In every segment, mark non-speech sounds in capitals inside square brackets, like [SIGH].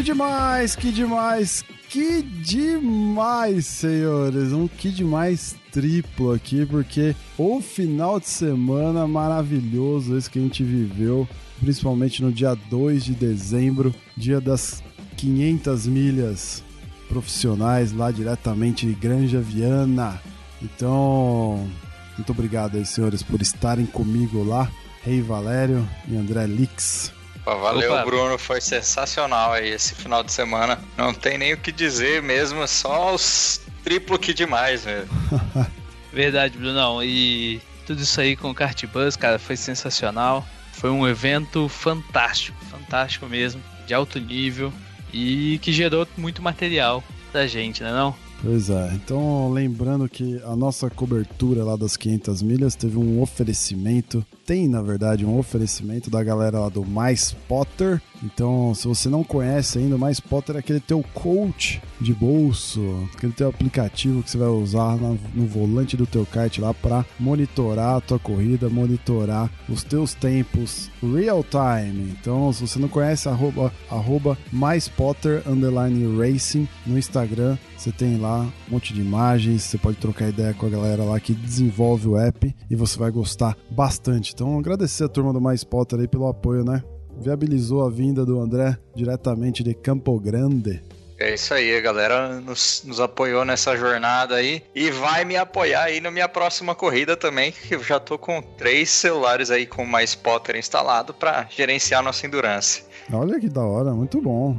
Que demais, que demais, que demais, senhores. Um que demais triplo aqui, porque o final de semana maravilhoso esse que a gente viveu, principalmente no dia 2 de dezembro, dia das 500 milhas profissionais lá diretamente de Granja Viana. Então, muito obrigado aí, senhores, por estarem comigo lá. Rei Valério e André Lix. Pô, valeu, Opa. Bruno. Foi sensacional aí esse final de semana. Não tem nem o que dizer mesmo, só os triplo que demais, velho. [LAUGHS] Verdade, Brunão. E tudo isso aí com o Kart Bus, cara, foi sensacional. Foi um evento fantástico, fantástico mesmo, de alto nível e que gerou muito material da gente, né não? Pois é, então lembrando que a nossa cobertura lá das 500 milhas teve um oferecimento, tem na verdade um oferecimento da galera lá do Mais Potter. Então, se você não conhece ainda, o Mais Potter é aquele teu coach de bolso, aquele teu aplicativo que você vai usar no volante do teu kart lá para monitorar a tua corrida, monitorar os teus tempos real time. Então, se você não conhece, arroba, arroba Mais Potter underline racing no Instagram. Você tem lá um monte de imagens, você pode trocar ideia com a galera lá que desenvolve o app e você vai gostar bastante. Então, agradecer a turma do Mais Potter aí pelo apoio, né? Viabilizou a vinda do André diretamente de Campo Grande. É isso aí, a galera nos, nos apoiou nessa jornada aí e vai me apoiar aí na minha próxima corrida também, que eu já tô com três celulares aí com mais Potter instalado para gerenciar nossa endurance. Olha que da hora, muito bom.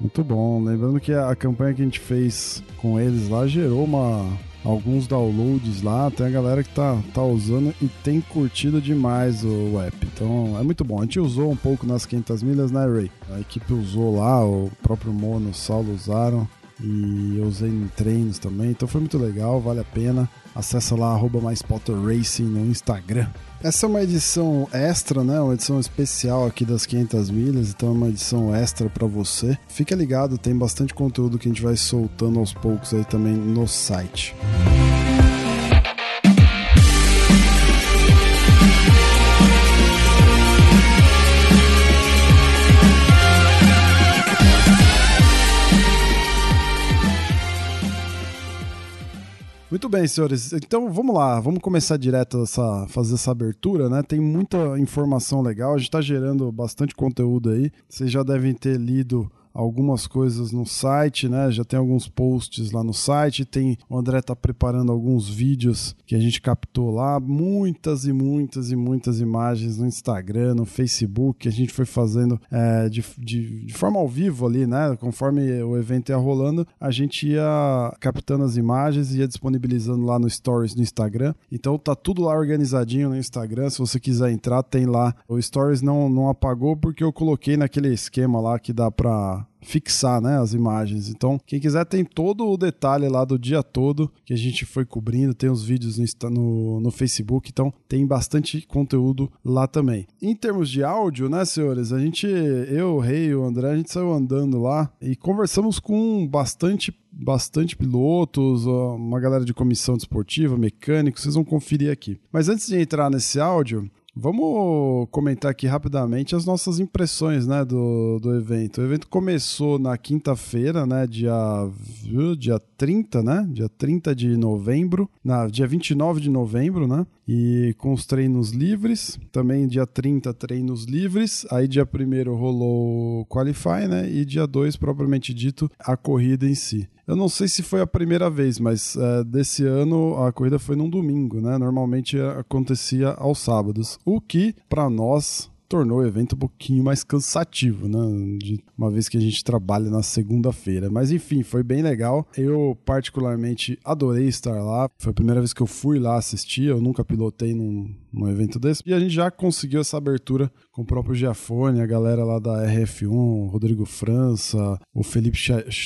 Muito bom. Lembrando que a campanha que a gente fez com eles lá gerou uma, alguns downloads lá. Tem a galera que tá, tá usando e tem curtido demais o app. Então é muito bom. A gente usou um pouco nas 500 milhas, né, Ray? A equipe usou lá, o próprio Mono o Saulo usaram. E eu usei em treinos também. Então foi muito legal, vale a pena. Acessa lá, arroba Racing no Instagram. Essa é uma edição extra, né? Uma edição especial aqui das 500 milhas, então é uma edição extra para você. Fica ligado, tem bastante conteúdo que a gente vai soltando aos poucos aí também no site. Muito bem, senhores. Então vamos lá, vamos começar direto essa fazer essa abertura, né? Tem muita informação legal, a gente está gerando bastante conteúdo aí. Vocês já devem ter lido algumas coisas no site, né? Já tem alguns posts lá no site, tem o André tá preparando alguns vídeos que a gente captou lá, muitas e muitas e muitas imagens no Instagram, no Facebook, que a gente foi fazendo é, de, de, de forma ao vivo ali, né? Conforme o evento ia rolando, a gente ia captando as imagens e ia disponibilizando lá no Stories no Instagram. Então tá tudo lá organizadinho no Instagram. Se você quiser entrar, tem lá. O Stories não, não apagou porque eu coloquei naquele esquema lá que dá pra fixar né, as imagens. Então, quem quiser tem todo o detalhe lá do dia todo que a gente foi cobrindo, tem os vídeos no, no, no Facebook, então tem bastante conteúdo lá também. Em termos de áudio, né, senhores, a gente, eu, o Rei e o André, a gente saiu andando lá e conversamos com bastante bastante pilotos, uma galera de comissão desportiva, mecânicos, vocês vão conferir aqui. Mas antes de entrar nesse áudio, Vamos comentar aqui rapidamente as nossas impressões né, do, do evento. O evento começou na quinta-feira, né, dia, dia 30, né? Dia 30 de novembro, na, dia 29 de novembro, né? E com os treinos livres, também dia 30 treinos livres, aí dia 1 rolou o Qualify, né? E dia 2, propriamente dito, a corrida em si. Eu não sei se foi a primeira vez, mas é, desse ano a corrida foi num domingo, né? Normalmente acontecia aos sábados. O que, para nós, tornou o evento um pouquinho mais cansativo, né? De uma vez que a gente trabalha na segunda-feira. Mas enfim, foi bem legal. Eu, particularmente, adorei estar lá. Foi a primeira vez que eu fui lá assistir. Eu nunca pilotei num, num evento desse. E a gente já conseguiu essa abertura com o próprio Giafone, a galera lá da RF1, Rodrigo França, o Felipe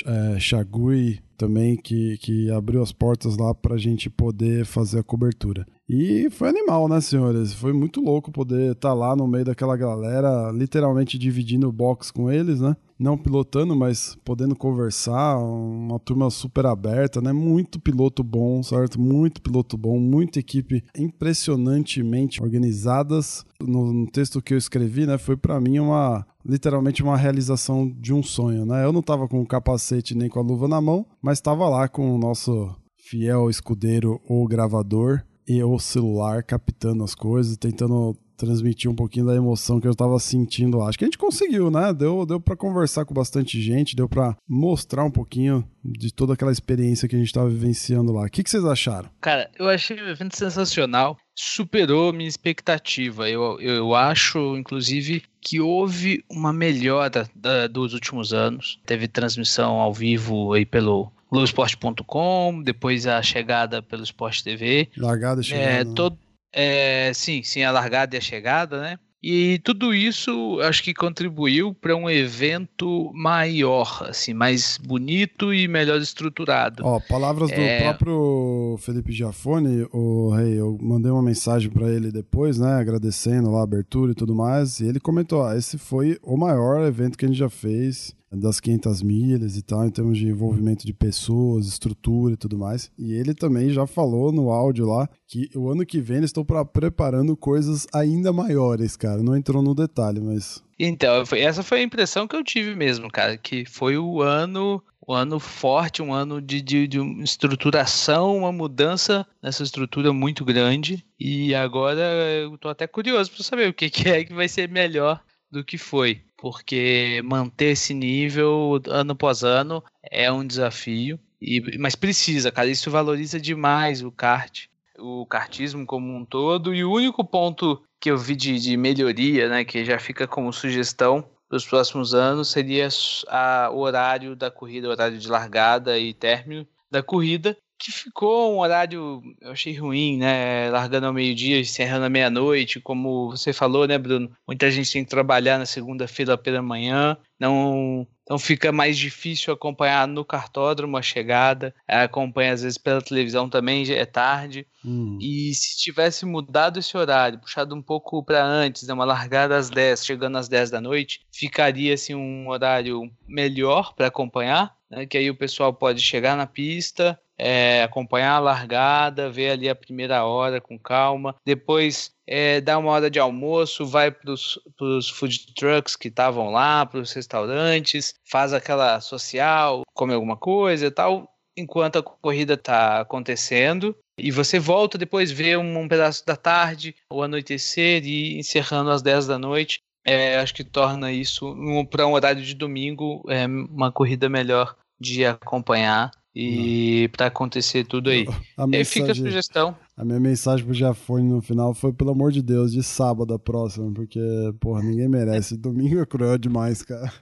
é, Chagui também, que, que abriu as portas lá para a gente poder fazer a cobertura. E foi animal, né, senhores? Foi muito louco poder estar tá lá no meio daquela galera, literalmente dividindo o box com eles, né? Não pilotando, mas podendo conversar, uma turma super aberta, né? Muito piloto bom, certo? Muito piloto bom, muita equipe impressionantemente organizadas. No, no texto que eu escrevi, né, foi para mim uma literalmente uma realização de um sonho, né? Eu não tava com o capacete nem com a luva na mão, mas estava lá com o nosso fiel escudeiro ou gravador e o celular captando as coisas, tentando transmitir um pouquinho da emoção que eu estava sentindo lá. Acho que a gente conseguiu, né? Deu, deu para conversar com bastante gente, deu para mostrar um pouquinho de toda aquela experiência que a gente estava vivenciando lá. O que, que vocês acharam? Cara, eu achei o evento sensacional, superou minha expectativa. Eu, eu acho, inclusive, que houve uma melhora da, dos últimos anos. Teve transmissão ao vivo aí pelo Globoesporte.com, depois a chegada pelo Sport TV. Largada e chegada. É, né? todo, é, sim, sim, a largada e a chegada, né? E tudo isso acho que contribuiu para um evento maior, assim, mais bonito e melhor estruturado. Ó, palavras do é... próprio Felipe Giafone, o rei, eu mandei uma mensagem para ele depois, né, agradecendo lá a abertura e tudo mais, e ele comentou: ah, esse foi o maior evento que a gente já fez das 500 milhas e tal, em termos de envolvimento de pessoas, estrutura e tudo mais. E ele também já falou no áudio lá que o ano que vem eles estão preparando coisas ainda maiores, cara. Não entrou no detalhe, mas. Então, essa foi a impressão que eu tive mesmo, cara, que foi o ano um ano forte, um ano de, de, de estruturação, uma mudança nessa estrutura muito grande. E agora eu tô até curioso para saber o que, que é que vai ser melhor do que foi porque manter esse nível ano após ano é um desafio. E, mas precisa, cara, isso valoriza demais o kart, o kartismo como um todo. E o único ponto que eu vi de, de melhoria, né, que já fica como sugestão para os próximos anos, seria a, o horário da corrida, o horário de largada e término da corrida, que ficou um horário, eu achei ruim, né? Largando ao meio-dia, encerrando à meia-noite, como você falou, né, Bruno? Muita gente tem que trabalhar na segunda-feira pela manhã, não, então fica mais difícil acompanhar no cartódromo a chegada, acompanha às vezes pela televisão também, é tarde. Hum. E se tivesse mudado esse horário, puxado um pouco para antes, né, uma largada às 10, chegando às 10 da noite, ficaria assim um horário melhor para acompanhar, né, que aí o pessoal pode chegar na pista, é, acompanhar a largada, ver ali a primeira hora com calma, depois é, dá uma hora de almoço, vai para os food trucks que estavam lá, para os restaurantes, faz aquela social, come alguma coisa e tal, enquanto a corrida está acontecendo. E você volta depois, vê um, um, pedaço da tarde, o anoitecer e encerrando às 10 da noite. É, acho que torna isso, um, para um horário de domingo, é, uma corrida melhor de acompanhar e para acontecer tudo aí. A mensagem, fica a sugestão. A minha mensagem pro Jafone no final foi, pelo amor de Deus, de sábado a próxima, porque, porra, ninguém merece. [LAUGHS] Domingo é cruel demais, cara.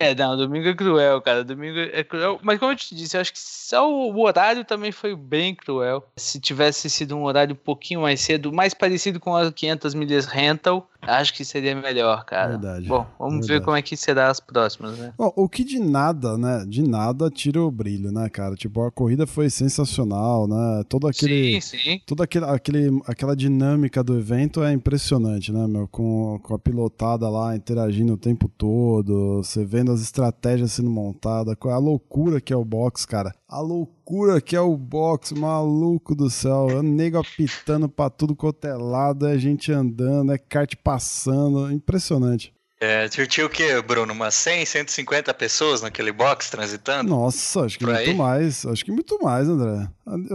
É, não, domingo é cruel, cara. Domingo é cruel. Mas como eu te disse, eu acho que só o horário também foi bem cruel. Se tivesse sido um horário um pouquinho mais cedo, mais parecido com as 500 milhas rental, acho que seria melhor, cara. Verdade. Bom, vamos verdade. ver como é que será as próximas, né? Bom, o que de nada, né? De nada tira o brilho, né, cara? Tipo, a corrida foi sensacional, né? Todo aquele. Sim, sim. Toda aquele, aquele, aquela dinâmica do evento é impressionante, né, meu? Com, com a pilotada lá interagindo o tempo todo você vendo as estratégias sendo montadas, a loucura que é o box, cara. A loucura que é o box, maluco do céu. É nego apitando pra tudo quanto é é gente andando, é kart passando. Impressionante. É, tinha o que, Bruno? Umas 100, 150 pessoas naquele box transitando? Nossa, acho que muito aí? mais. Acho que muito mais, André.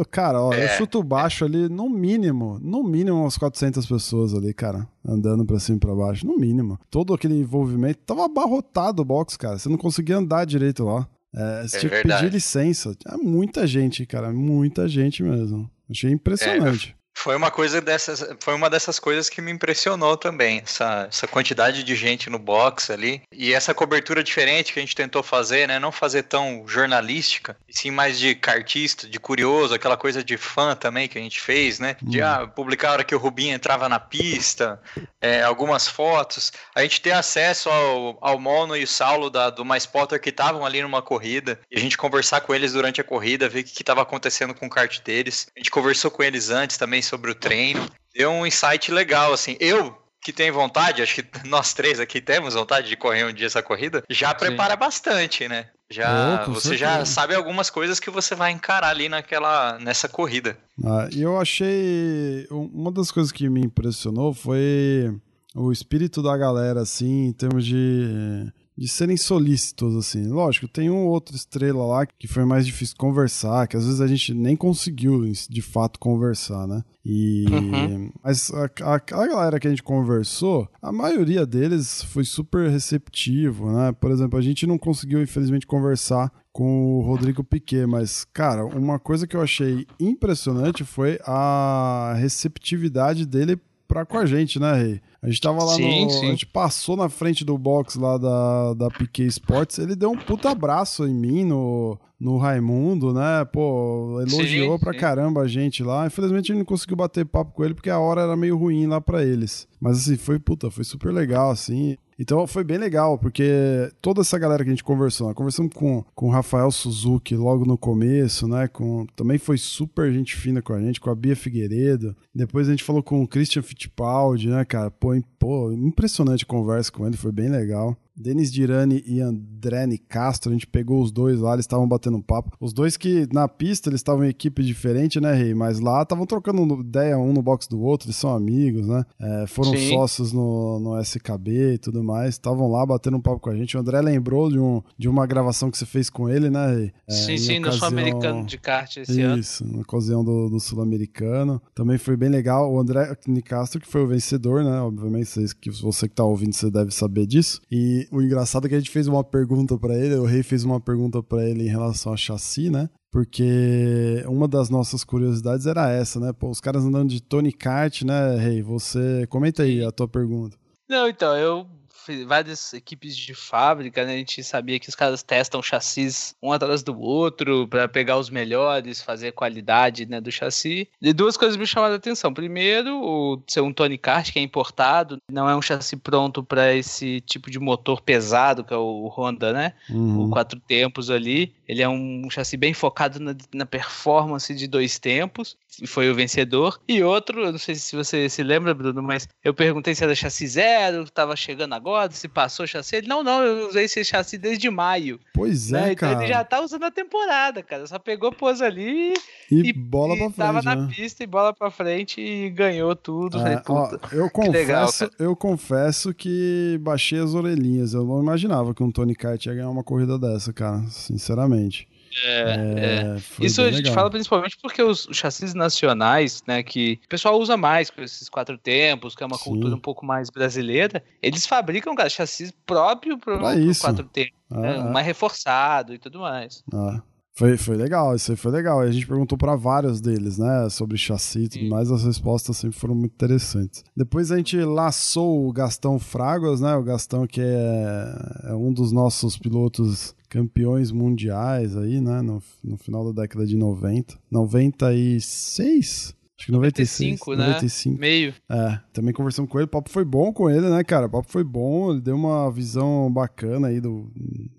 Cara, ó, é. eu chuto baixo ali, no mínimo, no mínimo umas 400 pessoas ali, cara, andando pra cima e pra baixo, no mínimo. Todo aquele envolvimento, tava abarrotado o box, cara. Você não conseguia andar direito lá. É, você é tinha que pedir licença. É muita gente, cara, muita gente mesmo. Achei impressionante. Foi uma coisa dessas, foi uma dessas coisas que me impressionou também, essa, essa quantidade de gente no box ali e essa cobertura diferente que a gente tentou fazer, né? Não fazer tão jornalística, e sim mais de cartista, de curioso, aquela coisa de fã também que a gente fez, né? De hum. ah, publicar a hora que o Rubinho entrava na pista, é, algumas fotos, a gente ter acesso ao, ao Mono e o Saulo da, do Mais Potter que estavam ali numa corrida e a gente conversar com eles durante a corrida, ver o que estava acontecendo com o kart deles. A gente conversou com eles antes também sobre o treino. Deu um insight legal, assim. Eu, que tenho vontade, acho que [LAUGHS] nós três aqui temos vontade de correr um dia essa corrida, já prepara Sim. bastante, né? Já, oh, você certeza. já sabe algumas coisas que você vai encarar ali naquela, nessa corrida. Ah, e eu achei. Uma das coisas que me impressionou foi o espírito da galera, assim, em termos de de serem solícitos, assim. Lógico, tem um outro estrela lá que foi mais difícil conversar, que às vezes a gente nem conseguiu de fato conversar, né? E. Uhum. Mas a, a, a, galera que a gente conversou, a maioria deles foi super receptivo, né? Por exemplo, a gente não conseguiu, infelizmente, conversar com o Rodrigo Piquet, mas, cara, uma coisa que eu achei impressionante foi a receptividade dele pra com a gente, né, Rei? A gente tava lá sim, no. Sim. A gente passou na frente do box lá da, da Piquet Sports. Ele deu um puta abraço em mim, no, no Raimundo, né? Pô, elogiou sim, pra caramba a gente lá. Infelizmente a gente não conseguiu bater papo com ele porque a hora era meio ruim lá pra eles. Mas assim, foi puta, foi super legal, assim. Então foi bem legal, porque toda essa galera que a gente conversou, nós conversamos com, com o Rafael Suzuki logo no começo, né? Com, também foi super gente fina com a gente, com a Bia Figueiredo. Depois a gente falou com o Christian Fittipaldi, né, cara? Pô, pô impressionante a conversa com ele, foi bem legal. Denis Dirani e André Castro, a gente pegou os dois lá, eles estavam batendo um papo. Os dois que na pista eles estavam em equipe diferente, né, Rei? Mas lá estavam trocando ideia um no box do outro, eles são amigos, né? É, foram Sim. sócios no, no SKB e tudo mais, estavam lá batendo um papo com a gente. O André lembrou de, um, de uma gravação que você fez com ele, né, Rei? É, sim, sim, ocasião... no Sul-Americano de kart esse Isso, ano. Isso, na ocasião do, do Sul-Americano. Também foi bem legal. O André Nicastro, que foi o vencedor, né? Obviamente, você, que você que tá ouvindo, você deve saber disso. E o engraçado é que a gente fez uma pergunta para ele, o Rei fez uma pergunta para ele em relação a chassi, né? Porque uma das nossas curiosidades era essa, né? Pô, os caras andando de Tony Kart, né, Rei? Você comenta aí a tua pergunta. Não, então, eu várias equipes de fábrica, né? A gente sabia que os caras testam chassis um atrás do outro para pegar os melhores, fazer qualidade né, do chassi. E duas coisas me chamaram a atenção. Primeiro, o ser um Tony Kart que é importado, não é um chassi pronto para esse tipo de motor pesado que é o Honda, né? Uhum. O quatro tempos ali. Ele é um chassi bem focado na, na performance de dois tempos e foi o vencedor. E outro, eu não sei se você se lembra, Bruno, mas eu perguntei se era chassi zero, estava chegando agora, se passou o chassi. Ele, não, não, eu usei esse chassi desde maio. Pois é, né? cara. Então ele já tá usando a temporada, cara. Só pegou, pôs ali e, e bola pra frente. Tava né? na pista e bola pra frente e ganhou tudo. É, ó, eu confesso, legal, eu confesso que baixei as orelhinhas. Eu não imaginava que um Tony Kart ia ganhar uma corrida dessa, cara. Sinceramente. É, é. Isso a gente legal. fala principalmente porque os, os, chassis nacionais, né, que o pessoal usa mais com esses quatro tempos, que é uma Sim. cultura um pouco mais brasileira, eles fabricam cara, chassis próprio para os quatro tempos, ah, né, é. mais reforçado e tudo mais. Ah. Foi, foi legal, isso aí foi legal. E a gente perguntou para vários deles, né, sobre chassi e tudo mais, as respostas sempre foram muito interessantes. Depois a gente laçou o Gastão Fragas, né, o Gastão que é, é um dos nossos pilotos campeões mundiais aí, né, no, no final da década de 90. 96? Acho que 96, 95, né? 95. Meio. É, também conversamos com ele. O papo foi bom com ele, né, cara? O papo foi bom. Ele deu uma visão bacana aí do,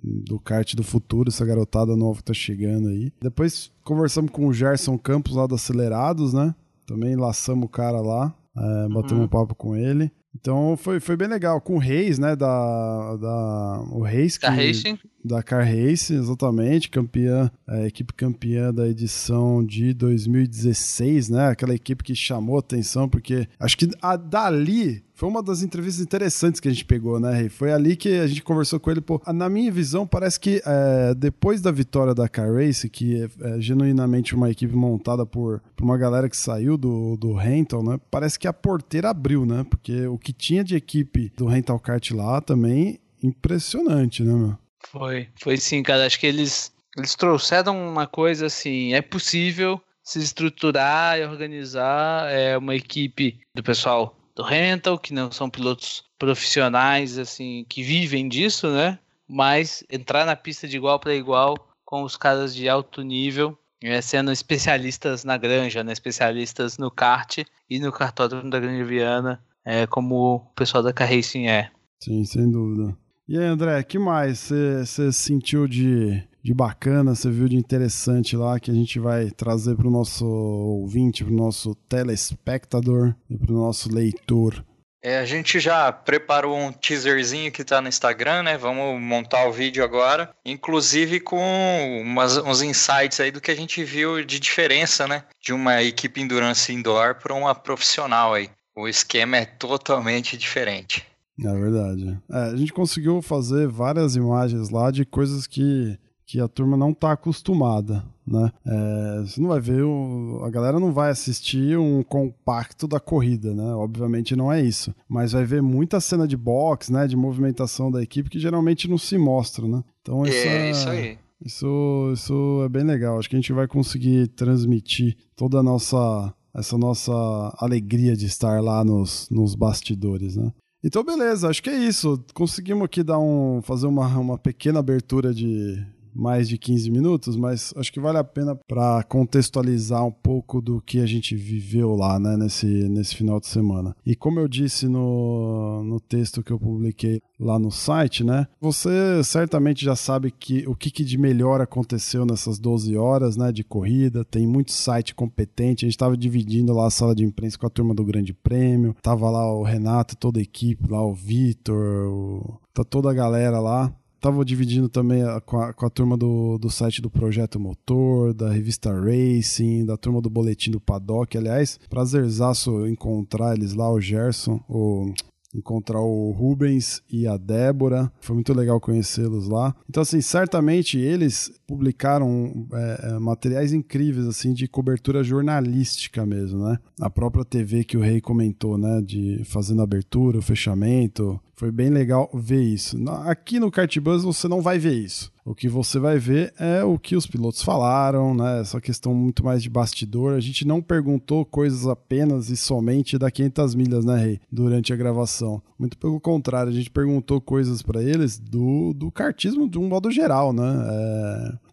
do kart do futuro, essa garotada nova que tá chegando aí. Depois conversamos com o Gerson Campos lá do Acelerados, né? Também laçamos o cara lá. É, batemos uhum. um papo com ele. Então foi, foi bem legal. Com o Reis, né? Da, da, o Reis. Da Racing. Da Car Race, exatamente. Campeã, a equipe campeã da edição de 2016, né? Aquela equipe que chamou atenção, porque acho que a, dali foi uma das entrevistas interessantes que a gente pegou, né, Rei? Foi ali que a gente conversou com ele. Pô, na minha visão, parece que é, depois da vitória da Car Race, que é, é genuinamente uma equipe montada por, por, uma galera que saiu do, do Rental, né? Parece que a porteira abriu, né? Porque o que tinha de equipe do Rental Kart lá também impressionante, né, meu? Foi, foi sim, cara. Acho que eles, eles trouxeram uma coisa assim, é possível se estruturar e organizar é, uma equipe do pessoal do rental, que não são pilotos profissionais assim que vivem disso, né? Mas entrar na pista de igual para igual com os caras de alto nível, é, sendo especialistas na granja, né? especialistas no kart e no cartódromo da Grande Viana, é, como o pessoal da Carracing é. Sim, sem dúvida. E aí, André, que mais você sentiu de, de bacana, você viu de interessante lá que a gente vai trazer para o nosso ouvinte, para o nosso telespectador e para o nosso leitor? É, a gente já preparou um teaserzinho que está no Instagram, né? Vamos montar o vídeo agora, inclusive com umas, uns insights aí do que a gente viu de diferença, né? De uma equipe endurance indoor para uma profissional aí. O esquema é totalmente diferente. É verdade. É, a gente conseguiu fazer várias imagens lá de coisas que que a turma não está acostumada, né? É, você não vai ver, o, a galera não vai assistir um compacto da corrida, né? Obviamente não é isso, mas vai ver muita cena de box, né? De movimentação da equipe que geralmente não se mostra, né? Então isso é, é isso aí. Isso, isso é bem legal. Acho que a gente vai conseguir transmitir toda a nossa essa nossa alegria de estar lá nos, nos bastidores, né? Então, beleza, acho que é isso. Conseguimos aqui dar um, fazer uma, uma pequena abertura de, mais de 15 minutos, mas acho que vale a pena para contextualizar um pouco do que a gente viveu lá, né, nesse, nesse final de semana. E como eu disse no, no texto que eu publiquei lá no site, né, você certamente já sabe que o que, que de melhor aconteceu nessas 12 horas, né, de corrida. Tem muito site competente. A gente estava dividindo lá a sala de imprensa com a turma do Grande Prêmio. Tava lá o Renato, toda a equipe, lá o Vitor, o... tá toda a galera lá tava dividindo também a, com, a, com, a, turma do, do site do Projeto Motor, da revista Racing, da turma do Boletim do Paddock. Aliás, prazerzaço encontrar eles lá, o Gerson, o encontrar o Rubens e a Débora. Foi muito legal conhecê-los lá. Então, assim, certamente eles publicaram é, é, materiais incríveis, assim, de cobertura jornalística mesmo, né? A própria TV que o Rei comentou, né? De fazendo abertura, o fechamento. Foi bem legal ver isso. Aqui no Cartbus você não vai ver isso. O que você vai ver é o que os pilotos falaram, né? Essa questão muito mais de bastidor. A gente não perguntou coisas apenas e somente da 500 milhas, né, Rei? Durante a gravação. Muito pelo contrário, a gente perguntou coisas para eles do, do kartismo de um modo geral, né?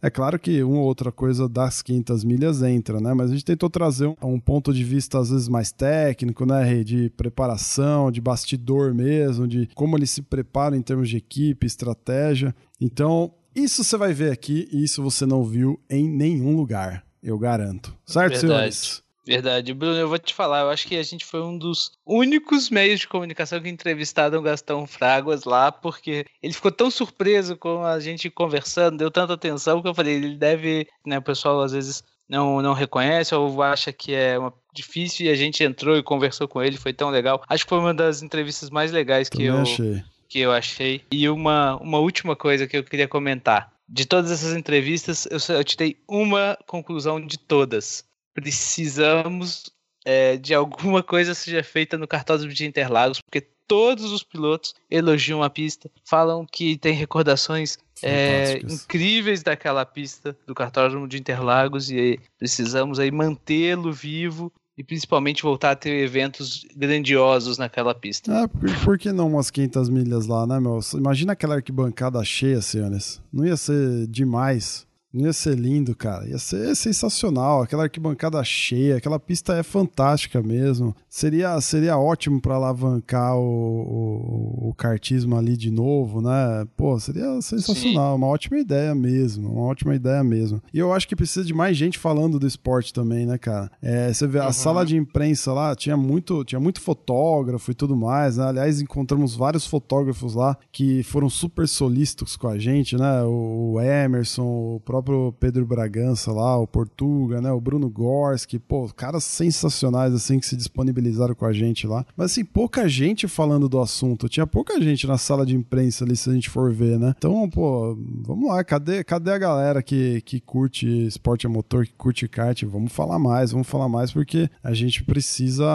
É, é claro que uma ou outra coisa das 500 milhas entra, né? Mas a gente tentou trazer um, um ponto de vista às vezes mais técnico, né, Rei? De preparação, de bastidor mesmo, de como eles se preparam em termos de equipe, estratégia. Então, isso você vai ver aqui e isso você não viu em nenhum lugar, eu garanto. Certo, Verdade. senhores? Verdade. Bruno, eu vou te falar, eu acho que a gente foi um dos únicos meios de comunicação que entrevistaram o Gastão Fraguas lá, porque ele ficou tão surpreso com a gente conversando, deu tanta atenção que eu falei, ele deve, né, o pessoal às vezes não, não reconhece ou acha que é uma, difícil e a gente entrou e conversou com ele, foi tão legal. Acho que foi uma das entrevistas mais legais que eu, achei que eu achei. E uma, uma última coisa que eu queria comentar. De todas essas entrevistas, eu, eu tirei uma conclusão de todas. Precisamos é, de alguma coisa seja feita no cartódromo de Interlagos, porque todos os pilotos elogiam a pista, falam que tem recordações é, incríveis daquela pista do cartódromo de Interlagos e precisamos aí mantê-lo vivo e principalmente voltar a ter eventos grandiosos naquela pista. É, por, por que não umas 500 milhas lá, né, meu? Imagina aquela arquibancada cheia, senhores. Não ia ser demais ia ser lindo, cara. Ia ser sensacional. Aquela arquibancada cheia, aquela pista é fantástica mesmo. Seria, seria ótimo para alavancar o, o, o, kartismo ali de novo, né? Pô, seria sensacional. Sim. Uma ótima ideia mesmo. Uma ótima ideia mesmo. E eu acho que precisa de mais gente falando do esporte também, né, cara? É, você vê, a uhum. sala de imprensa lá tinha muito, tinha muito fotógrafo e tudo mais, né? Aliás, encontramos vários fotógrafos lá que foram super solícitos com a gente, né? O Emerson, o próprio próprio Pedro Bragança lá, o Portuga, né? O Bruno Gorski, pô, caras sensacionais assim que se disponibilizaram com a gente lá. Mas assim, pouca gente falando do assunto. Tinha pouca gente na sala de imprensa ali, se a gente for ver, né? Então, pô, vamos lá, cadê, cadê a galera que, que curte esporte a motor, que curte kart? Vamos falar mais, vamos falar mais, porque a gente precisa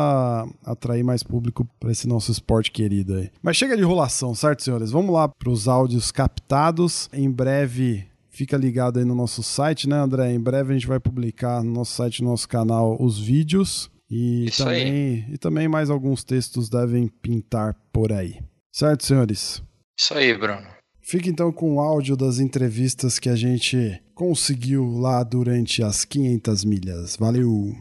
atrair mais público para esse nosso esporte querido aí. Mas chega de enrolação, certo, senhores? Vamos lá para os áudios captados. Em breve Fica ligado aí no nosso site, né, André? Em breve a gente vai publicar no nosso site, no nosso canal, os vídeos. E Isso também, aí. e também mais alguns textos devem pintar por aí. Certo, senhores? Isso aí, Bruno. Fica então com o áudio das entrevistas que a gente conseguiu lá durante as 500 milhas. Valeu!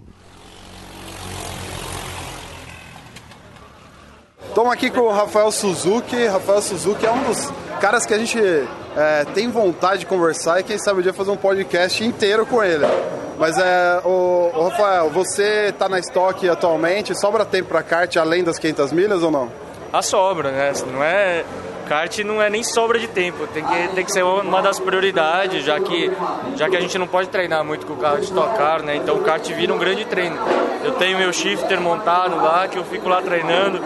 Estamos aqui com o Rafael Suzuki. Rafael Suzuki é um dos caras que a gente é, tem vontade de conversar e quem sabe um dia fazer um podcast inteiro com ele. Mas é, o, o Rafael, você está na estoque atualmente, sobra tempo para kart além das 500 milhas ou não? A sobra, né? Não é kart não é nem sobra de tempo, tem que, tem que ser uma das prioridades, já que, já que a gente não pode treinar muito com o carro de Stock Car, né? Então o kart vira um grande treino. Eu tenho meu shifter montado lá, que eu fico lá treinando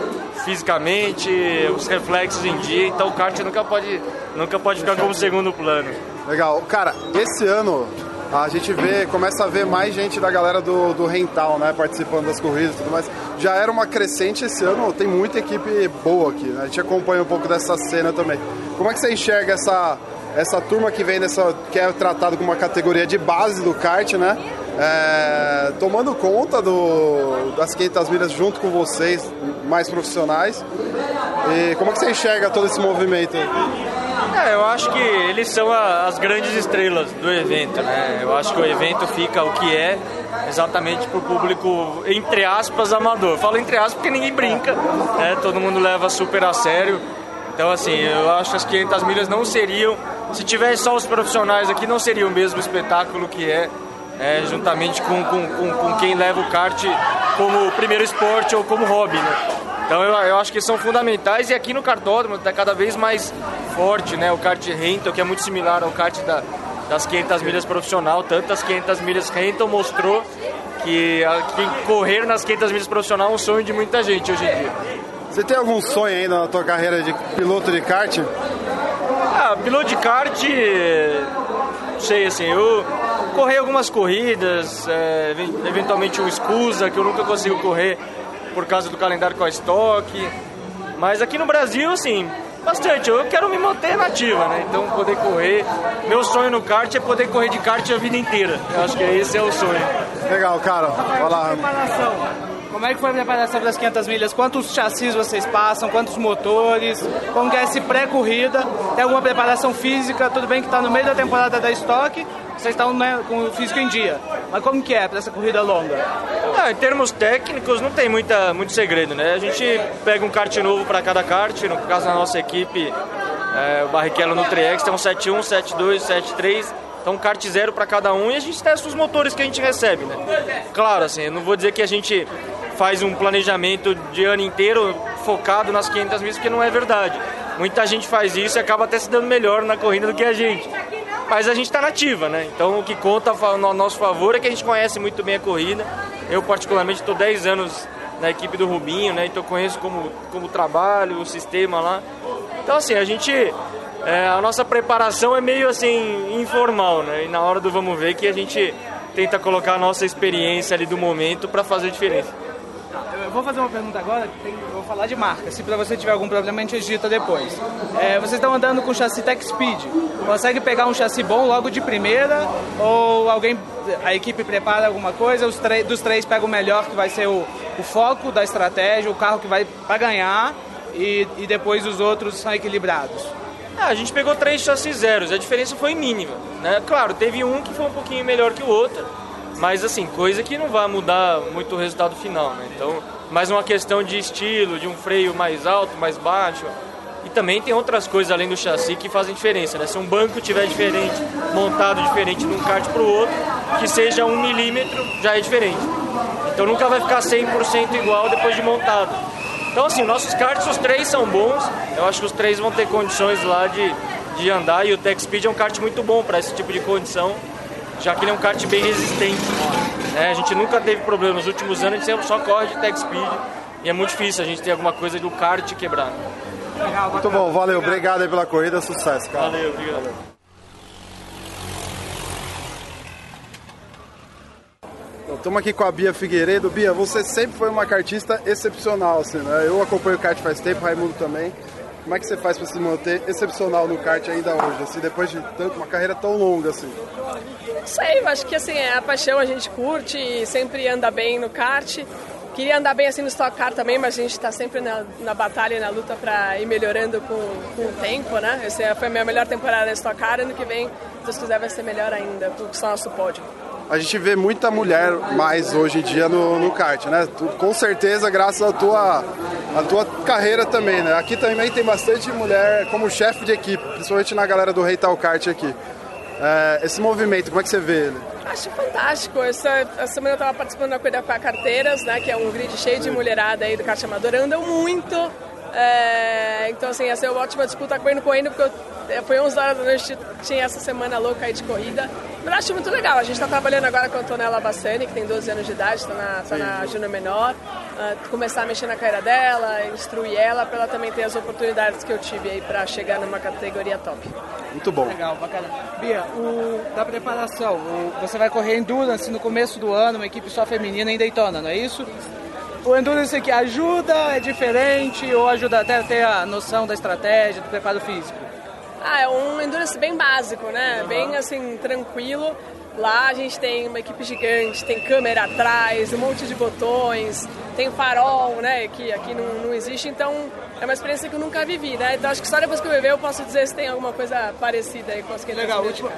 fisicamente, os reflexos em dia, então o kart nunca pode, nunca pode ficar como segundo plano. Legal. Cara, esse ano a gente vê, começa a ver mais gente da galera do, do rental, né, participando das corridas e tudo mais. Já era uma crescente esse ano, tem muita equipe boa aqui, né? A gente acompanha um pouco dessa cena também. Como é que você enxerga essa, essa turma que vem nessa, que é tratado como uma categoria de base do kart, né? É, tomando conta do, das 500 milhas junto com vocês, mais profissionais. E como é que você enxerga todo esse movimento aí? É, eu acho que eles são a, as grandes estrelas do evento, né? Eu acho que o evento fica o que é exatamente para o público, entre aspas, amador. Eu falo entre aspas porque ninguém brinca, né? Todo mundo leva super a sério. Então, assim, eu acho que as 500 milhas não seriam, se tivesse só os profissionais aqui, não seria o mesmo espetáculo que é, é juntamente com, com, com, com quem leva o kart como primeiro esporte ou como hobby, né? Então eu, eu acho que são fundamentais e aqui no kartódromo está cada vez mais forte, né? O kart rental, que é muito similar ao kart da, das 500 milhas profissional, tantas 500 milhas rental mostrou que, a, que correr nas 500 milhas profissional é um sonho de muita gente hoje em dia. Você tem algum sonho ainda na tua carreira de piloto de kart? Ah, piloto de kart, não sei, assim, eu corri algumas corridas, é, eventualmente um Scusa, que eu nunca consigo correr por causa do calendário com a Stock. Mas aqui no Brasil, assim, bastante. Eu quero me manter nativa, né? Então poder correr. Meu sonho no kart é poder correr de kart a vida inteira. Eu acho que esse é o sonho. Legal, cara. Vai lá. Preparação. Como é que foi a preparação das 500 milhas? Quantos chassis vocês passam? Quantos motores? Como que é esse pré-corrida? Tem alguma preparação física? Tudo bem que está no meio da temporada da estoque, vocês estão né, com o físico em dia. Mas como que é para essa corrida longa? Ah, em termos técnicos, não tem muita, muito segredo, né? A gente pega um kart novo para cada kart. No caso da nossa equipe, é, o Barrichello Nutriex tem um 71, 72, 73. Então, kart zero para cada um e a gente testa os motores que a gente recebe, né? Claro, assim, eu não vou dizer que a gente faz um planejamento de ano inteiro focado nas 500 milhas, porque não é verdade. Muita gente faz isso e acaba até se dando melhor na corrida do que a gente. Mas a gente está nativa, né? Então o que conta no nosso favor é que a gente conhece muito bem a corrida. Eu, particularmente, estou 10 anos na equipe do Rubinho, né? Então conheço como, como trabalho, o sistema lá. Então, assim, a gente. É, a nossa preparação é meio assim informal, né? E na hora do vamos ver que a gente tenta colocar a nossa experiência ali do momento para fazer diferença. Eu vou fazer uma pergunta agora, tem, vou falar de marca. Se para você tiver algum problema, a gente digita depois. É, vocês estão andando com chassi Tech Speed. Consegue pegar um chassi bom logo de primeira? Ou alguém, a equipe prepara alguma coisa? Os dos três pega o melhor, que vai ser o, o foco da estratégia, o carro que vai para ganhar, e, e depois os outros são equilibrados. Ah, a gente pegou três chassis zeros, a diferença foi mínima. Né? Claro, teve um que foi um pouquinho melhor que o outro, mas assim, coisa que não vai mudar muito o resultado final, né? Então, mais uma questão de estilo, de um freio mais alto, mais baixo. E também tem outras coisas além do chassi que fazem diferença, né? Se um banco tiver diferente, montado diferente de um kart para o outro, que seja um milímetro, já é diferente. Então nunca vai ficar 100% igual depois de montado. Então assim, nossos karts, os três são bons. Eu acho que os três vão ter condições lá de, de andar. E o Tech Speed é um kart muito bom para esse tipo de condição já que ele é um kart bem resistente. Né? A gente nunca teve problema. Nos últimos anos a gente sempre só corre de tech speed e é muito difícil a gente ter alguma coisa do kart quebrar. Legal, muito bom, valeu. Obrigado aí pela corrida, sucesso, cara. Valeu, obrigado. Valeu. Estamos aqui com a Bia Figueiredo. Bia, você sempre foi uma cartista excepcional, assim, né? Eu acompanho o kart faz tempo, Raimundo também. Como é que você faz para se manter excepcional no kart ainda hoje, assim, depois de tanto, uma carreira tão longa assim? Não sei, acho que assim, é a paixão a gente curte e sempre anda bem no kart. Queria andar bem assim no Stock Car também, mas a gente está sempre na, na batalha e na luta para ir melhorando com, com o tempo, né? Essa foi a minha melhor temporada no Stock Car, ano que vem, se Deus quiser, vai ser melhor ainda, o nosso pódio. A gente vê muita mulher mais hoje em dia no, no kart, né? Tu, com certeza, graças à tua, à tua carreira também, né? Aqui também tem bastante mulher como chefe de equipe, principalmente na galera do Reital Kart aqui. É, esse movimento, como é que você vê ele? Acho fantástico. Essa, essa semana eu estava participando da Cuida com a Carteiras, né, que é um grid cheio de mulherada aí do kart amador. Andam muito. É, então, assim, essa é uma ótima disputa correndo, correndo, porque eu, foi 11 horas da noite, tinha essa semana louca aí de corrida. Mas acho muito legal. A gente está trabalhando agora com a Antonella Bassani, que tem 12 anos de idade, está na, tá na Júnior Menor. Uh, começar a mexer na carreira dela, instruir ela, para ela também ter as oportunidades que eu tive aí para chegar numa categoria top. Muito bom. Legal, bacana. Bia, o, da preparação, o, você vai correr Endurance no começo do ano, uma equipe só feminina em Daytona, não é isso? O Endurance aqui ajuda, é diferente ou ajuda até a ter a noção da estratégia, do preparo físico? Ah, é um Endurance bem básico, né? Uhum. Bem assim, tranquilo. Lá a gente tem uma equipe gigante, tem câmera atrás, um monte de botões, tem farol, né, que aqui não, não existe, então é uma experiência que eu nunca vivi, né? Então acho que só depois que eu viver eu posso dizer se tem alguma coisa parecida aí com as que Legal, última,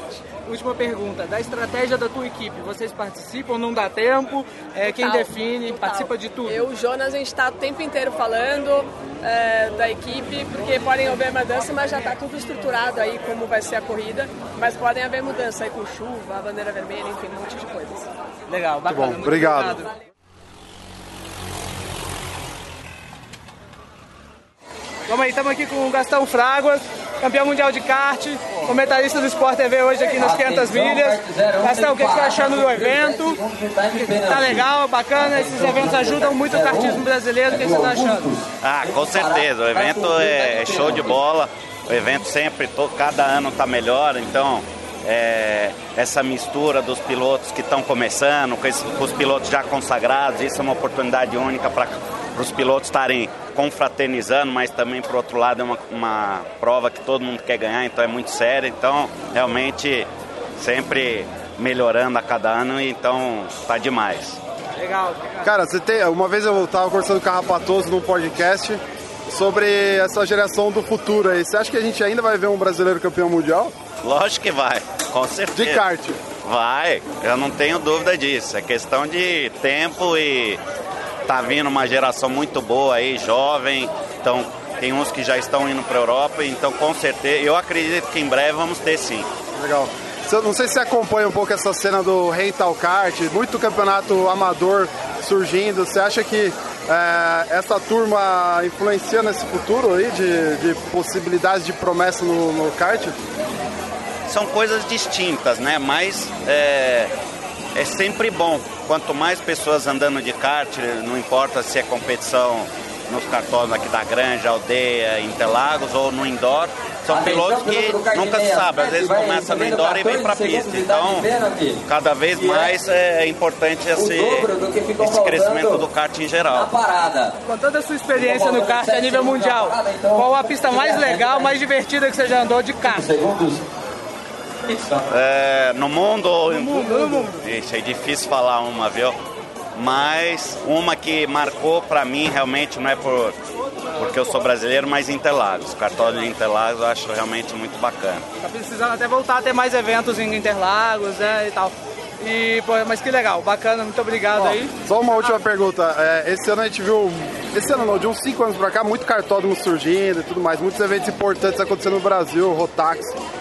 última pergunta. Da estratégia da tua equipe, vocês participam, não dá tempo? É, quem define, total. participa de tudo? Eu, o Jonas, a gente está o tempo inteiro falando é, da equipe, porque podem haver mudanças, mas já está tudo estruturado aí como vai ser a corrida, mas podem haver mudanças aí com chuva, bandeira vermelha, enfim, um monte de coisas. Legal, bacana. Muito bom, obrigado. obrigado. Vamos aí, estamos aqui com o Gastão Fraguas, campeão mundial de kart, comentarista do Sport TV hoje aqui nas 500 milhas. Gastão, o que você está achando do evento? Tá legal, bacana, esses eventos ajudam muito o kartismo brasileiro, o que você está achando? Ah, com certeza, o evento é show de bola, o evento sempre, cada ano está melhor, então é, essa mistura dos pilotos que estão começando, com, esse, com, os pilotos já consagrados, isso é uma oportunidade única para os pilotos estarem confraternizando, mas também, por outro lado, é uma, uma prova que todo mundo quer ganhar, então é muito séria. Então, realmente, sempre melhorando a cada ano, então tá demais. Legal. Cara, você tem, uma vez eu estava conversando com o Carrapatoso num podcast sobre essa geração do futuro aí. Você acha que a gente ainda vai ver um brasileiro campeão mundial? Lógico que vai, com certeza. De kart? Vai, eu não tenho dúvida disso. É questão de tempo e tá vindo uma geração muito boa aí, jovem, então tem uns que já estão indo para Europa, então com certeza, eu acredito que em breve vamos ter sim. Legal. Não sei se você acompanha um pouco essa cena do rental kart, muito campeonato amador surgindo. Você acha que é, essa turma influencia nesse futuro aí de, de possibilidades de promessa no, no, kart? São coisas distintas, né? Mas é, é sempre bom. Quanto mais pessoas andando de kart, não importa se é competição nos cartões aqui da Granja, Aldeia, Interlagos ou no indoor, são pilotos que nunca se sabe, às vezes começa no indoor e vem para a pista. Então, cada vez mais é importante esse, esse crescimento do kart em geral. Com toda a sua experiência no kart a nível mundial, qual a pista mais legal, mais divertida que você já andou de kart? É, no mundo? No mundo, no mundo. Ixi, é difícil falar uma, viu? Mas uma que marcou para mim realmente não é por porque eu sou brasileiro, mas Interlagos. O cartório de Interlagos eu acho realmente muito bacana. Tá precisando até voltar a ter mais eventos em Interlagos, né, e tal. E, pô, mas que legal, bacana, muito obrigado Ó, aí. Só uma última pergunta. É, esse ano a gente viu, esse ano não, de uns 5 anos pra cá, muito cartódromo surgindo e tudo mais, muitos eventos importantes acontecendo no Brasil, Rotax,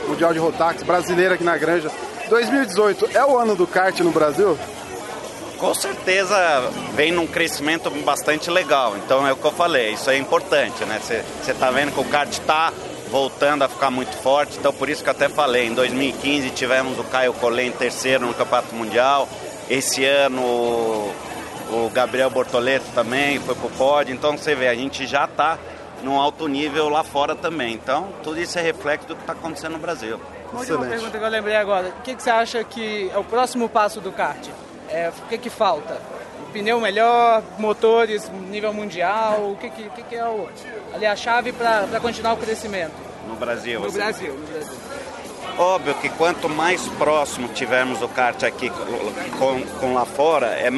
Mundial de Rotax, brasileiro aqui na Granja. 2018 é o ano do kart no Brasil? Com certeza vem num crescimento bastante legal. Então é o que eu falei, isso é importante, né? Você está vendo que o kart está voltando a ficar muito forte. Então, por isso que eu até falei, em 2015 tivemos o Caio Collet em terceiro no Campeonato Mundial. Esse ano o Gabriel Bortoleto também foi pro pódio. Então, você vê, a gente já está num alto nível lá fora também. Então, tudo isso é reflexo do que está acontecendo no Brasil. Uma última pergunta que eu lembrei agora. O que, que você acha que é o próximo passo do kart? É, o que, que falta? pneu melhor, motores nível mundial? O que, que, que, que é o, ali a chave para continuar o crescimento? No Brasil. No assim. Brasil, no Brasil. Óbvio que quanto mais próximo tivermos o kart aqui com, com lá fora, é,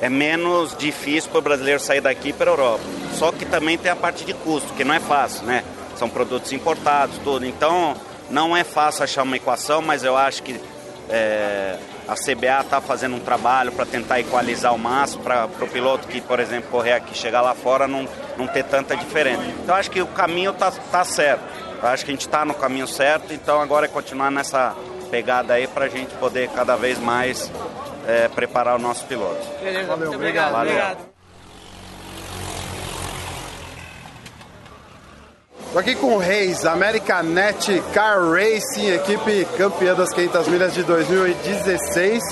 é menos difícil para o brasileiro sair daqui para a Europa. Só que também tem a parte de custo, que não é fácil, né? São produtos importados, tudo. Então, não é fácil achar uma equação, mas eu acho que é, a CBA está fazendo um trabalho para tentar equalizar o máximo para o piloto que, por exemplo, correr aqui, chegar lá fora, não, não ter tanta diferença. Então, acho que o caminho está tá certo. Eu acho que a gente está no caminho certo, então agora é continuar nessa pegada aí para a gente poder cada vez mais é, preparar o nosso piloto. Beleza, Valeu, muito obrigado. obrigado. obrigado. Tô aqui com o Reis, Americanet Car Racing, equipe campeã das 500 milhas de 2016,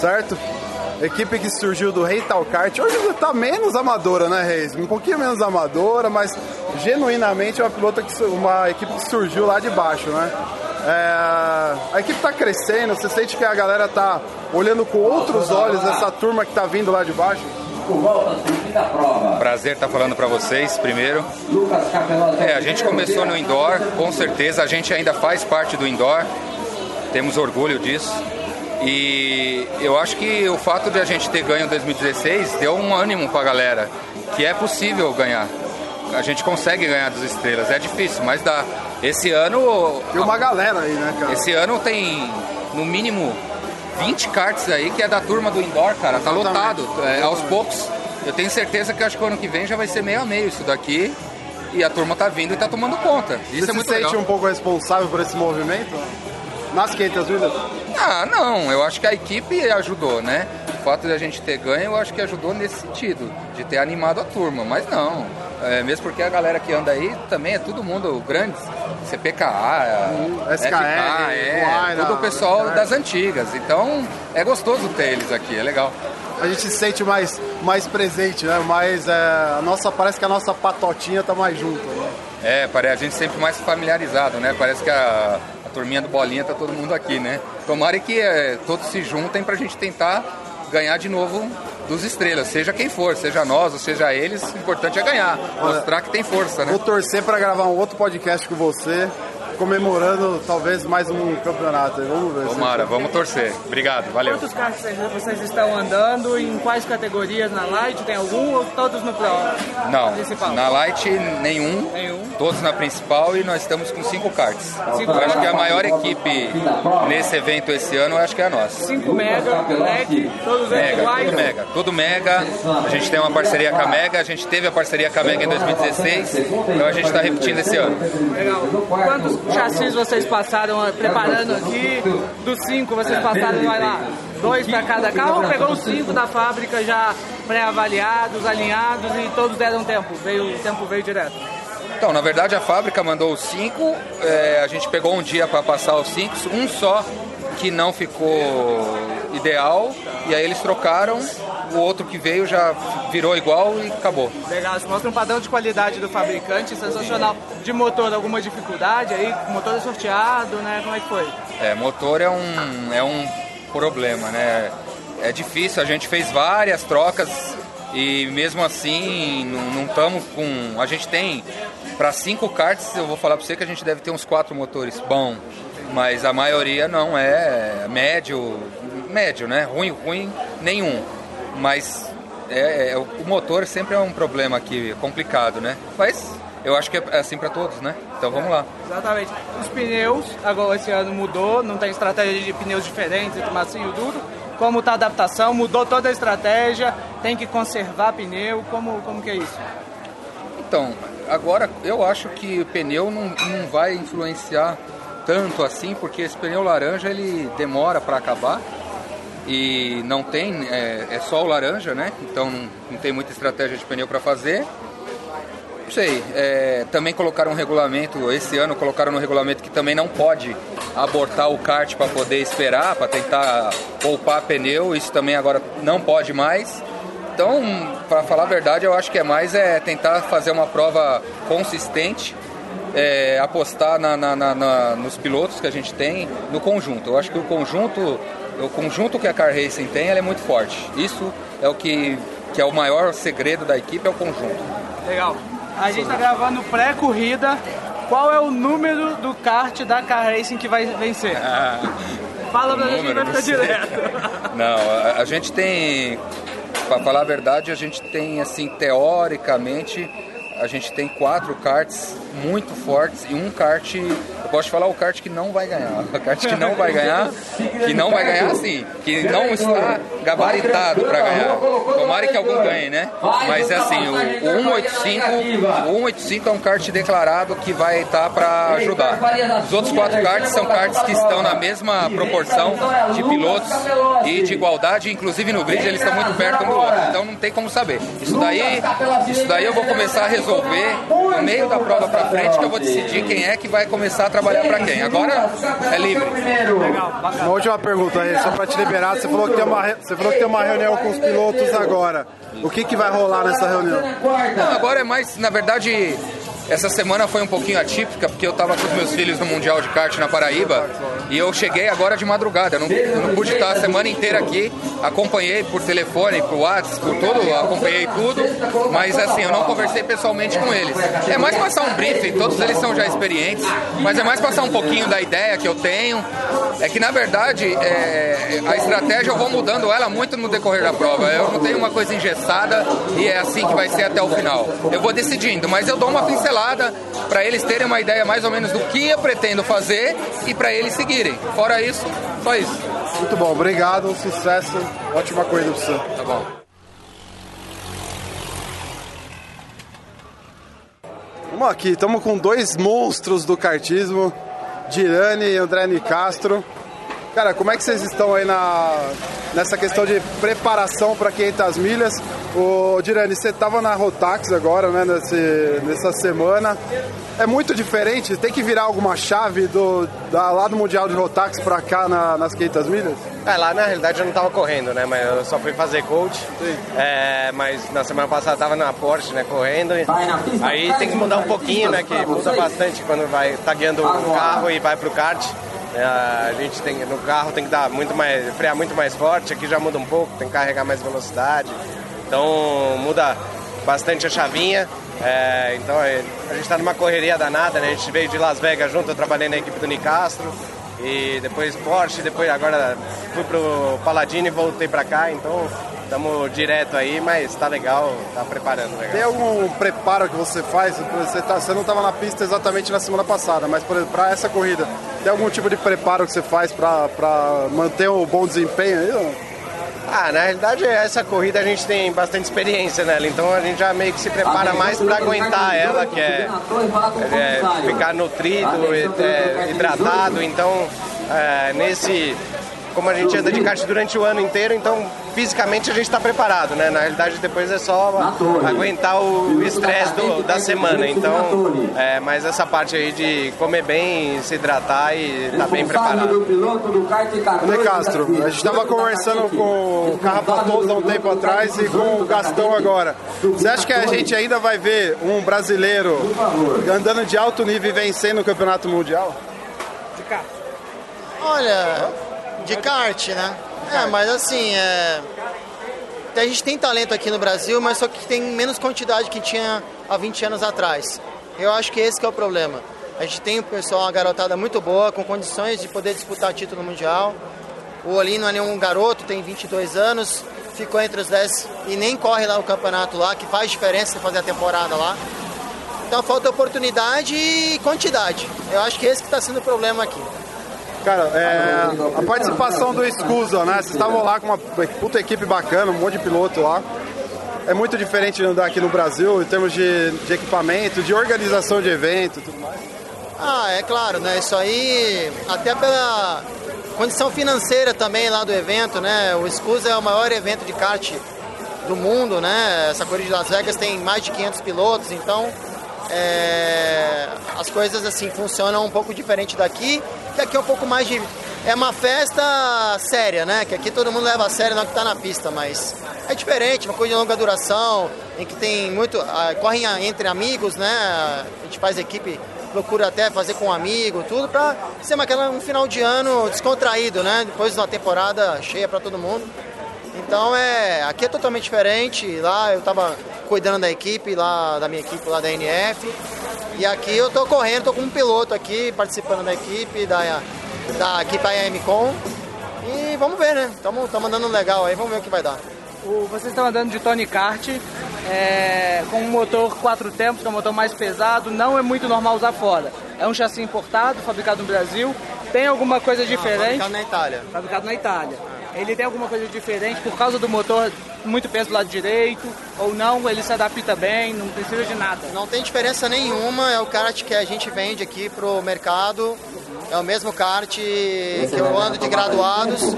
certo? Equipe que surgiu do Rental Kart. Hoje tá menos amadora, né, Reis? Um pouquinho menos amadora, mas genuinamente é uma pilota que uma equipe que surgiu lá de baixo, né? É, a equipe tá crescendo, você sente que a galera tá olhando com outros olhos essa turma que tá vindo lá de baixo? Prazer estar falando para vocês primeiro. É, a gente começou no indoor, com certeza a gente ainda faz parte do indoor. Temos orgulho disso. E eu acho que o fato de a gente ter ganho em 2016 deu um ânimo para a galera, que é possível ganhar. A gente consegue ganhar das estrelas, é difícil, mas dá. Esse ano Tem uma galera aí, né, cara? esse ano tem no mínimo 20 karts aí que é da turma do indoor, cara. Tá Exatamente. lotado. É, aos poucos. Eu tenho certeza que acho que o ano que vem já vai ser meio a meio isso daqui. E a turma tá vindo e tá tomando conta. Isso Você é se muito sente legal. um pouco responsável por esse movimento? Nas 500 milhas? Ah, não. Eu acho que a equipe ajudou, né? O fato de a gente ter ganho, eu acho que ajudou nesse sentido, de ter animado a turma. Mas não. É, mesmo porque a galera que anda aí também é todo mundo grandes. CPKA, FK, é, tudo o pessoal das antigas. Então é gostoso ter eles aqui, é legal. A gente se sente mais, mais presente, né? Mais, é, a nossa, parece que a nossa patotinha tá mais junto. Né? É, parece a gente sempre mais familiarizado, né? Parece que a turminha do Bolinha tá todo mundo aqui, né? Tomara que é, todos se juntem pra gente tentar ganhar de novo dos estrelas, seja quem for, seja nós ou seja eles, o importante é ganhar, mostrar que tem força, né? Vou torcer para gravar um outro podcast com você, comemorando talvez mais um campeonato. Vamos ver. se- Tomara, vamos torcer. Obrigado, valeu. Quantos carros vocês- estão andando? Em quais categorias? Na Light? Tem algum ou todos no Pro? Não, Principal. na Light nenhum, Nenhum. todos na principal e nós estamos com cinco karts. Cinco eu acho que a maior equipe nesse evento esse ano, eu acho que é a nossa. 5 Mega, Black, todos Mega, iguais? tudo mega, tudo mega. A gente tem uma parceria com a Mega, a gente teve a parceria com a Mega em 2016, então a gente está repetindo esse ano. Legal. Quantos chassis vocês passaram eh, preparando aqui? Dos cinco vocês passaram, vai lá, dois para cada carro ou pegou os cinco da fábrica já pré-avaliados, alinhados e todos deram tempo? Veio, o tempo veio direto. Então, na verdade, a fábrica mandou os cinco, é, a gente pegou um dia para passar os cinco, um só que não ficou ideal, e aí eles trocaram, o outro que veio já virou igual e acabou. Legal, isso mostra um padrão de qualidade do fabricante sensacional. De motor, alguma dificuldade aí? O motor é sorteado, né? Como é que foi? É, motor é um, é um problema, né? É difícil, a gente fez várias trocas e mesmo assim não estamos com. A gente tem para cinco karts, eu vou falar para você que a gente deve ter uns quatro motores bom, mas a maioria não é médio, médio, né? Ruim, ruim nenhum. Mas é, é, o motor sempre é um problema aqui, complicado, né? Mas eu acho que é assim para todos, né? Então vamos lá. Exatamente. Os pneus, agora esse ano mudou, não tem estratégia de pneus diferentes entre macio e duro. Como está a adaptação? Mudou toda a estratégia, tem que conservar pneu, como, como que é isso? Então, agora eu acho que o pneu não, não vai influenciar tanto assim, porque esse pneu laranja ele demora para acabar e não tem, é, é só o laranja, né? Então não, não tem muita estratégia de pneu para fazer. Não sei, é, também colocaram um regulamento, esse ano colocaram no regulamento que também não pode abortar o kart para poder esperar, para tentar poupar pneu, isso também agora não pode mais. Então, para falar a verdade, eu acho que é mais é tentar fazer uma prova consistente, é, apostar na, na- na- nos pilotos que a gente tem, no conjunto. Eu acho que o conjunto o conjunto que a Car Racing tem é muito forte. Isso é o que, que é o maior segredo da equipe, é o conjunto. Legal. A gente está gravando pré-corrida. Qual é o número do kart da Car Racing que vai vencer? Ah, Fala pra gente que vai ficar direto. [LAUGHS] Não, a, a gente tem, para falar a verdade, a gente tem assim teoricamente a gente tem quatro karts muito fortes e um kart, eu posso falar o kart que não vai ganhar, o kart que não vai ganhar, que não vai ganhar sim, que não está gabaritado para ganhar. Tomara que algum ganhe, né? Mas é assim, o, o 185, o 185 é um kart declarado que vai estar para ajudar. Os outros quatro karts são karts que estão na mesma proporção de pilotos e de igualdade, inclusive no grid eles estão muito perto um do outro, então não tem como saber. Isso daí, isso daí eu vou começar a resolver no meio da prova para frente que eu vou decidir quem é que vai começar a trabalhar para quem. Agora é livre. Uma última pergunta aí, só para te liberar. Você falou, que tem uma, você falou que tem uma reunião com os pilotos agora. O que, que vai rolar nessa reunião? Não, agora é mais, na verdade, essa semana foi um pouquinho atípica, porque eu estava com os meus filhos no Mundial de Kart na Paraíba e eu cheguei agora de madrugada. Não, não pude estar a semana inteira aqui, acompanhei por telefone, por WhatsApp, por tudo, acompanhei tudo, mas assim, eu não conversei pessoalmente com eles. É mais passar um briefing, todos eles são já experientes, mas é mais passar um pouquinho da ideia que eu tenho. É que na verdade é, a estratégia eu vou mudando ela muito no decorrer da prova. Eu não tenho uma coisa engessada e é assim que vai ser até o final. Eu vou decidindo, mas eu dou uma pincelada para eles terem uma ideia mais ou menos do que eu pretendo fazer e para eles Fora isso, só isso. Muito bom, obrigado, sucesso, ótima corrida pra você. Tá bom. Vamos aqui, estamos com dois monstros do kartismo, Dirane e André Nicastro. Cara, como é que vocês estão aí na, nessa questão de preparação para 500 milhas? O Dirane, você estava na Rotax agora, né, nesse, nessa semana. É muito diferente? Tem que virar alguma chave do, da, lá do Mundial de Rotax para cá na- nas 500 milhas? É, lá na realidade eu não tava correndo, né? Mas eu só fui fazer coach. É, mas na semana passada tava na Porsche, né? Correndo. E aí tem que mudar um pouquinho, né? Que muda bastante quando vai tá guiando o carro e vai pro kart. É, a gente tem no carro tem que dar muito mais frear muito mais forte. Aqui já muda um pouco, tem que carregar mais velocidade. Então muda bastante a chavinha. É, então é, a gente está numa correria danada, né? A gente veio de Las Vegas junto, eu trabalhei na equipe do Nicastro e depois Porsche, depois agora fui pro Paladino e voltei pra cá, então estamos direto aí, mas tá legal, tá preparando legal. Tem algum preparo que você faz? Você, tá, você não estava na pista exatamente na semana passada, mas para essa corrida, tem algum tipo de preparo que você faz para manter um bom desempenho aí? Ah, na realidade essa corrida a gente tem bastante experiência nela, então a gente já meio que se prepara mais para aguentar ela, que é, é ficar nutrido, é, hidratado, então é, nesse como a gente anda de kart durante o ano inteiro, então fisicamente a gente está preparado, né? Na realidade depois é só aguentar o estresse do- da semana, então é, mas essa parte aí de comer bem, se hidratar e estar bem preparado. André Castro, a gente estava conversando com o Carrapatoso há um tempo atrás e com o Gastão agora. Você acha que a gente ainda vai ver um brasileiro andando de alto nível e vencendo o campeonato mundial? Olha, de kart, né? É, mas assim, é... a gente tem talento aqui no Brasil, mas só que tem menos quantidade que tinha há 20 anos atrás. Eu acho que esse que é o problema. A gente tem o pessoal, uma garotada muito boa, com condições de poder disputar título mundial. O Olin não é nenhum garoto, tem 22 anos, ficou entre os 10 e nem corre lá o campeonato lá, que faz diferença fazer a temporada lá. Então falta oportunidade e quantidade. Eu acho que esse que está sendo o problema aqui. Cara, é, a participação do Escusa, né? Vocês estavam lá com uma puta equipe bacana, um monte de piloto lá. É muito diferente de andar aqui no Brasil em termos de, de equipamento, de organização de evento e tudo mais. Ah, é claro, né? Isso aí, até pela condição financeira também lá do evento, né? O Scusa é o maior evento de kart do mundo, né? Essa corrida de Las Vegas tem mais de 500 pilotos, então é, as coisas assim funcionam um pouco diferente daqui, que aqui é um pouco mais de é uma festa séria, né? Que aqui todo mundo leva a sério na que tá na pista, mas é diferente, uma coisa de longa duração, em que tem muito ah, correm entre amigos, né? A gente faz equipe procuro até fazer com um amigo, tudo, pra ser uma, aquela, um final de ano descontraído, né? Depois de uma temporada cheia para todo mundo. Então é, aqui é totalmente diferente. Lá eu estava cuidando da equipe, lá da minha equipe lá da NF. E aqui eu tô correndo, tô com um piloto aqui, participando da equipe, da, da equipe AMCOM. E vamos ver, né? Estamos andando legal aí, vamos ver o que vai dar. O, vocês estão andando de Tony Kart é, com um motor quatro tempos, que é um motor mais pesado, não é muito normal usar fora. É um chassi importado, fabricado no Brasil. Tem alguma coisa diferente? fabricado na Itália. Fabricado na Itália. Ele tem alguma coisa diferente por causa do motor muito peso do lado direito ou não? Ele se adapta bem, não precisa de nada? Não tem diferença nenhuma, é o kart que a gente vende aqui pro mercado. É o mesmo kart que eu ando de graduados.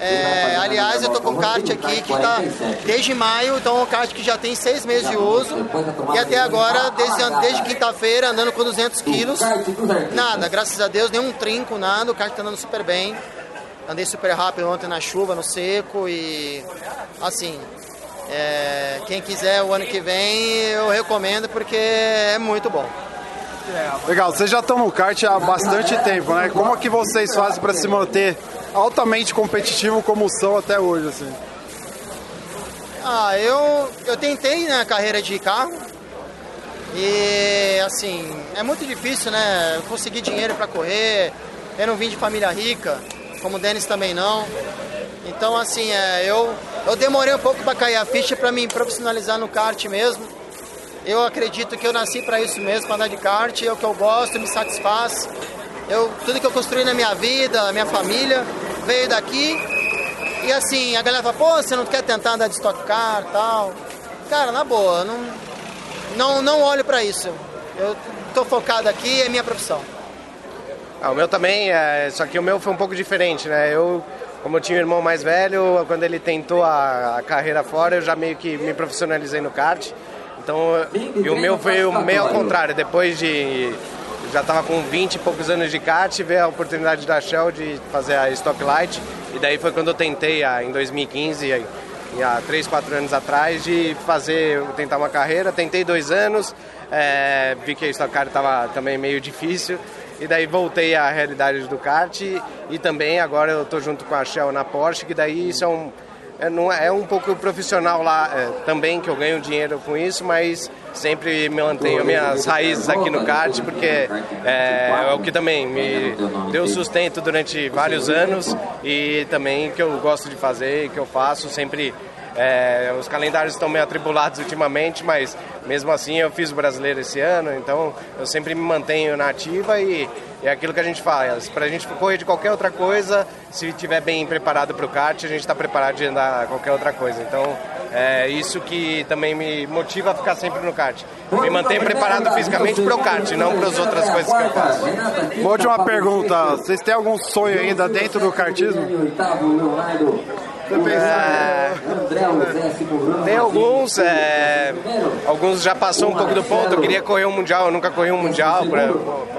É, aliás, eu tô com um kart aqui que está desde maio, então é um kart que já tem seis meses de uso e até agora, desde, desde quinta-feira, andando com 200 quilos. Nada, graças a Deus, nenhum trinco, nada, o kart está andando super bem. Andei super rápido ontem na chuva, no seco e assim, é, quem quiser o ano que vem eu recomendo porque é muito bom. Legal, vocês já estão no kart há bastante tempo, né? Como é que vocês fazem para se manter altamente competitivo como são até hoje, assim? Ah, eu, eu tentei na né, carreira de carro e assim, é muito difícil, né? Conseguir dinheiro para correr, eu não vim de família rica, como o Denis também não. Então, assim, é, eu, eu demorei um pouco para cair a ficha para me profissionalizar no kart mesmo. Eu acredito que eu nasci para isso mesmo, para andar de kart, é o que eu gosto, me satisfaz. Eu, tudo que eu construí na minha vida, na minha família, veio daqui. E assim, a galera fala, pô, você não quer tentar andar de stock car tal. Cara, na boa, não, não, não olho para isso. Eu tô focado aqui, é minha profissão. Ah, o meu também, é, só que o meu foi um pouco diferente, né? Eu, como eu tinha um irmão mais velho, quando ele tentou a, a carreira fora, eu já meio que me profissionalizei no kart. Então, e o meu foi meio ao contrário. Depois de já estava com 20 e poucos anos de kart, veio a oportunidade da Shell de fazer a Stock Light. E daí foi quando eu tentei, em 2015, há 3, 4 anos atrás, de fazer, tentar uma carreira. Tentei dois anos, é, vi que a Stock Car estava também meio difícil. E daí voltei à realidade do kart e também agora eu estou junto com a Shell na Porsche, que daí isso é um, é, não é, é um pouco profissional lá é, também, que eu ganho dinheiro com isso, mas sempre me mantenho minhas raízes aqui no kart, porque é, é o que também me deu sustento durante vários anos e também que eu gosto de fazer que eu faço sempre é, os calendários estão meio atribulados ultimamente, mas mesmo assim eu fiz o brasileiro esse ano, então eu sempre me mantenho na ativa e, é aquilo que a gente faz. Para a gente correr de qualquer outra coisa, se estiver bem preparado para o kart, a gente está preparado de andar qualquer outra coisa. Então é isso que também me motiva a ficar sempre no kart. Me manter preparado fisicamente para o kart, não para as outras coisas que eu faço. Uma última pergunta: vocês têm algum sonho ainda dentro do kartismo? É, tem alguns, é, alguns já passou um pouco do ponto. Eu queria correr um mundial, eu nunca corri um mundial para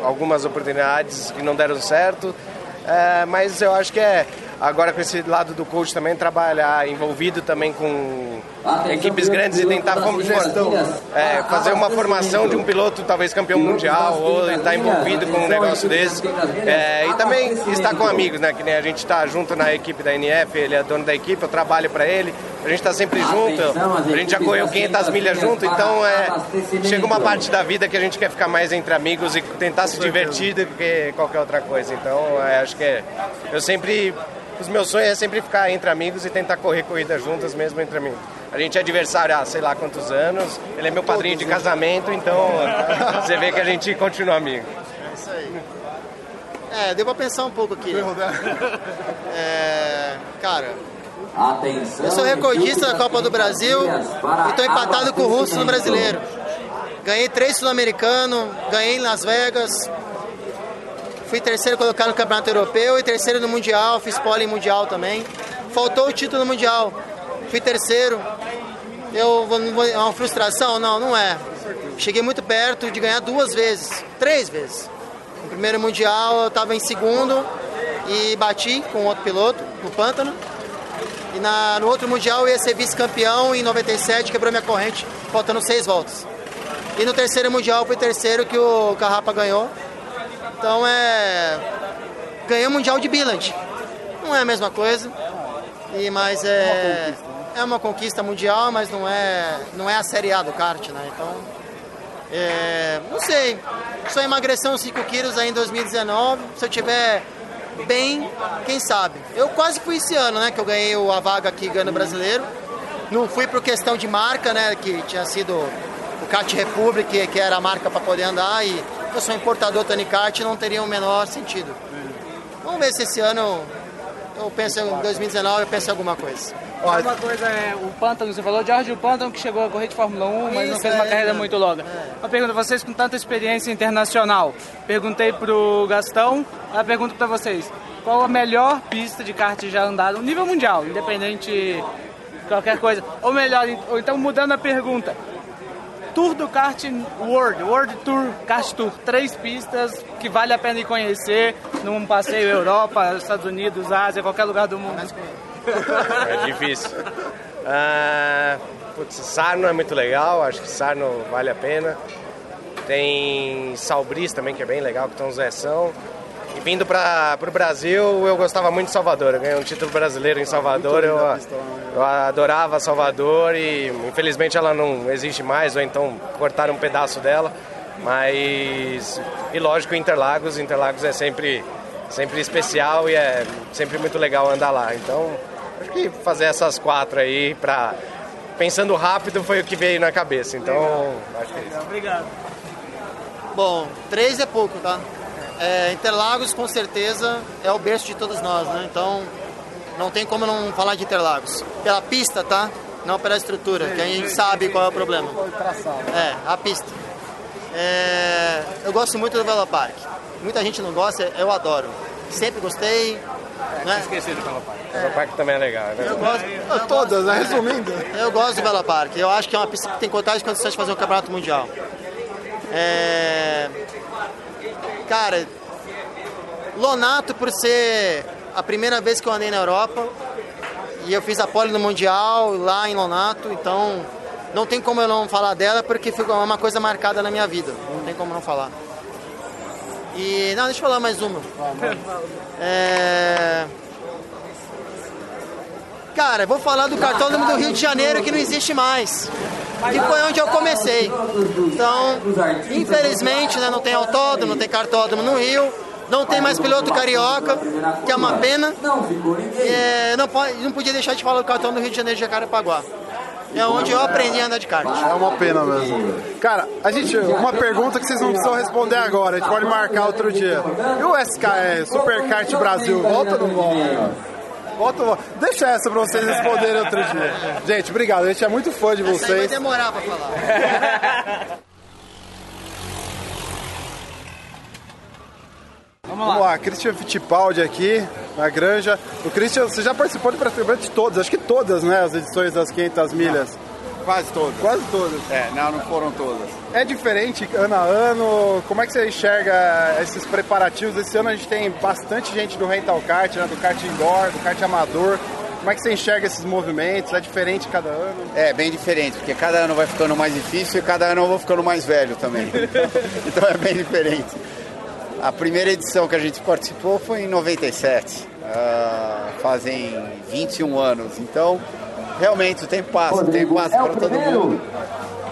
algumas oportunidades que não deram certo. É, mas eu acho que é agora com esse lado do coach também trabalhar envolvido também com equipes grandes e tentar é, fazer uma formação de um piloto talvez campeão mundial ou estar envolvido com um negócio desse. é, e também estar com amigos, né? Que nem a gente está junto na equipe da NF, ele é dono da equipe, eu trabalho para ele, a gente está sempre junto, a gente já correu 500 milhas junto, então é, chega uma parte da vida que a gente quer ficar mais entre amigos e tentar se divertir do que qualquer outra coisa. Então é, acho que é, eu sempre os meus sonhos é sempre ficar entre amigos e tentar correr corridas juntas mesmo entre amigos. A gente é adversário há sei lá quantos anos, ele é meu padrinho de casamento, então [LAUGHS] você vê que a gente continua amigo. É isso aí. É, deu pra pensar um pouco aqui. É, cara, Atenção, eu sou recordista da Copa do Brasil e estou empatado com o Russo no brasileiro. Ganhei três sul-americanos, ganhei em Las Vegas, Fui terceiro colocado no Campeonato Europeu e terceiro no Mundial, fiz pole em Mundial também. Faltou o título no Mundial. Fui terceiro. Eu é uma frustração? Não, não é. Cheguei muito perto de ganhar duas vezes, três vezes. No primeiro Mundial eu estava em segundo e bati com outro piloto no Pântano. E na, no outro Mundial eu ia ser vice-campeão em 97, quebrou minha corrente, faltando seis voltas. E no terceiro mundial foi terceiro que o Carrapa ganhou. Então é. Ganhei o mundial de Billand. Não é a mesma coisa. E, mas é. É uma conquista mundial, mas não é, não é a Série A do kart, né? Então. É, não sei. Só emagrecer uns 5 quilos aí em 2019. Se eu tiver bem, quem sabe. Eu quase fui esse ano, né? Que eu ganhei a vaga aqui ganhando brasileiro. Não fui por questão de marca, né? Que tinha sido o Kart Republic, que era a marca para poder andar. E eu sou importador Tony Kart, não teria o menor sentido. Vamos ver se esse ano eu penso em 2019, eu penso em alguma coisa. Uma coisa é o Pântano, você falou, Jorge o Pântano que chegou a correr de Fórmula 1, mas não fez uma é, carreira é. muito longa. Uma pergunta, vocês com tanta experiência internacional, perguntei pro Gastão, a pergunta para vocês, qual a melhor pista de kart já andada, no nível mundial, independente de qualquer coisa, ou melhor, ou então mudando a pergunta, Tour do Kart World, World Tour, Kart Tour, três pistas que vale a pena ir conhecer num passeio Europa, Estados Unidos, Ásia, qualquer lugar do mundo. É difícil. Ah, putz, Sarno é muito legal, acho que Sarno vale a pena. Tem Salbris também, que é bem legal, que tem um Zeção. E vindo para o Brasil, eu gostava muito de Salvador. Eu ganhei um título brasileiro em Salvador. Eu, eu adorava Salvador e infelizmente ela não existe mais, ou então cortaram um pedaço dela. Mas, e lógico, Interlagos. Interlagos é sempre, sempre especial e é sempre muito legal andar lá. Então, acho que fazer essas quatro aí, pra, pensando rápido, foi o que veio na cabeça. Então, acho que é isso. Obrigado. Bom, três é pouco, tá? É, Interlagos, com certeza, é o berço de todos nós, né? Então, não tem como não falar de Interlagos. Pela pista, tá? Não pela estrutura, que a gente sabe qual é o problema. É, a pista. É, eu gosto muito do Velopark. Muita gente não gosta, eu adoro. Sempre gostei. Né? Esqueci do Velopark. O Velopark também é legal, né? Eu gosto, eu Todas, né? Resumindo. Eu gosto do Velopark. Eu acho que é uma pista que tem totais condições de fazer um campeonato mundial. É... Cara, Lonato por ser a primeira vez que eu andei na Europa e eu fiz a pole no Mundial lá em Lonato, então não tem como eu não falar dela porque ficou uma coisa marcada na minha vida. Não tem como não falar. E não, deixa eu falar mais uma. É... Cara, vou falar do cartódromo do Rio de Janeiro que não existe mais. Que foi onde eu comecei. Então, infelizmente, né, não tem autódromo, não tem cartódromo no Rio. Não tem mais piloto carioca, que é uma pena. É, não, pode, não podia deixar de falar do cartódromo do Rio de Janeiro de Jacarepaguá. É onde eu aprendi a andar de kart. É uma pena mesmo. Cara, a gente, uma pergunta que vocês não precisam responder agora, a gente pode marcar outro dia. E o SKE, Superkart Brasil, volta ou não volta? Volta volta? Deixa essa pra vocês responderem outro dia. Gente, obrigado, a gente é muito fã de Isso aí vai vocês. demorar pra falar. [LAUGHS] Vamos lá, Christian Fittipaldi aqui, na granja. O Christian, você já participou de praticamente todas, acho que todas, né, as edições das 500 milhas. Quase todas. Quase todas. É, não, não foram todas. É diferente ano a ano? Como é que você enxerga esses preparativos? Esse ano a gente tem bastante gente do rental kart, né, do kart indoor, do kart amador. Como é que você enxerga esses movimentos? É diferente cada ano? É, bem diferente, porque cada ano vai ficando mais difícil e cada ano eu vou ficando mais velho também. [LAUGHS] então é bem diferente. A primeira edição que a gente participou foi em 97. Ah, fazem 21 anos. Então, realmente o tempo passa, o tempo passa para todo mundo.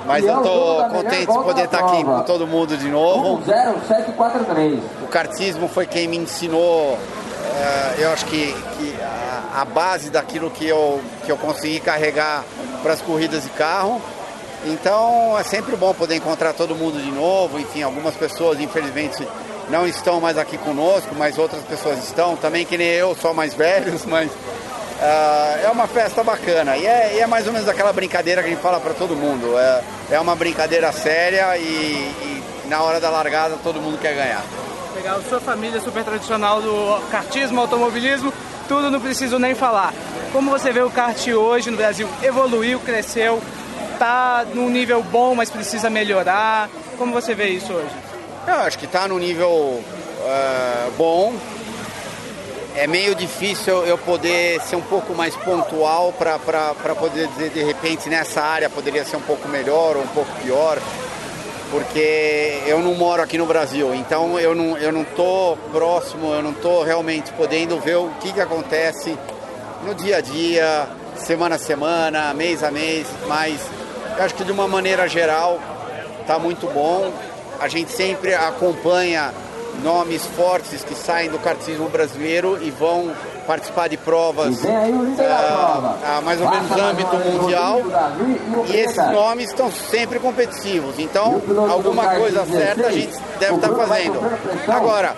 Mas eu tô contente de poder estar aqui com todo mundo de novo. 0743. O kartismo foi quem me ensinou, eh, eu acho que, que a, a base daquilo que eu, que eu consegui carregar para as corridas de carro. Então é sempre bom poder encontrar todo mundo de novo. Enfim, algumas pessoas, infelizmente, não estão mais aqui conosco, mas outras pessoas estão. Também que nem eu, só mais velhos, [LAUGHS] mas ah, é uma festa bacana. E é, e é mais ou menos aquela brincadeira que a gente fala para todo mundo. É, é uma brincadeira séria e, e na hora da largada todo mundo quer ganhar. Legal, sua família é super tradicional do kartismo, automobilismo, tudo não preciso nem falar. Como você vê o kart hoje no Brasil? Evoluiu, cresceu, tá num nível bom, mas precisa melhorar. Como você vê isso hoje? Eu acho que está no nível eh, bom. É meio difícil eu poder ser um pouco mais pontual para poder dizer de repente nessa área poderia ser um pouco melhor ou um pouco pior. porque eu não moro aqui no Brasil, então eu não, eu não tô próximo, eu não tô realmente podendo ver o que, que acontece no dia a dia, semana a semana, mês a mês, mas acho que de uma maneira geral está muito bom. A gente sempre acompanha nomes fortes que saem do kartismo brasileiro e vão participar de provas uh, a mais ou menos âmbito mundial. E esses nomes estão sempre competitivos. Então, alguma coisa certa a gente deve estar fazendo. Agora,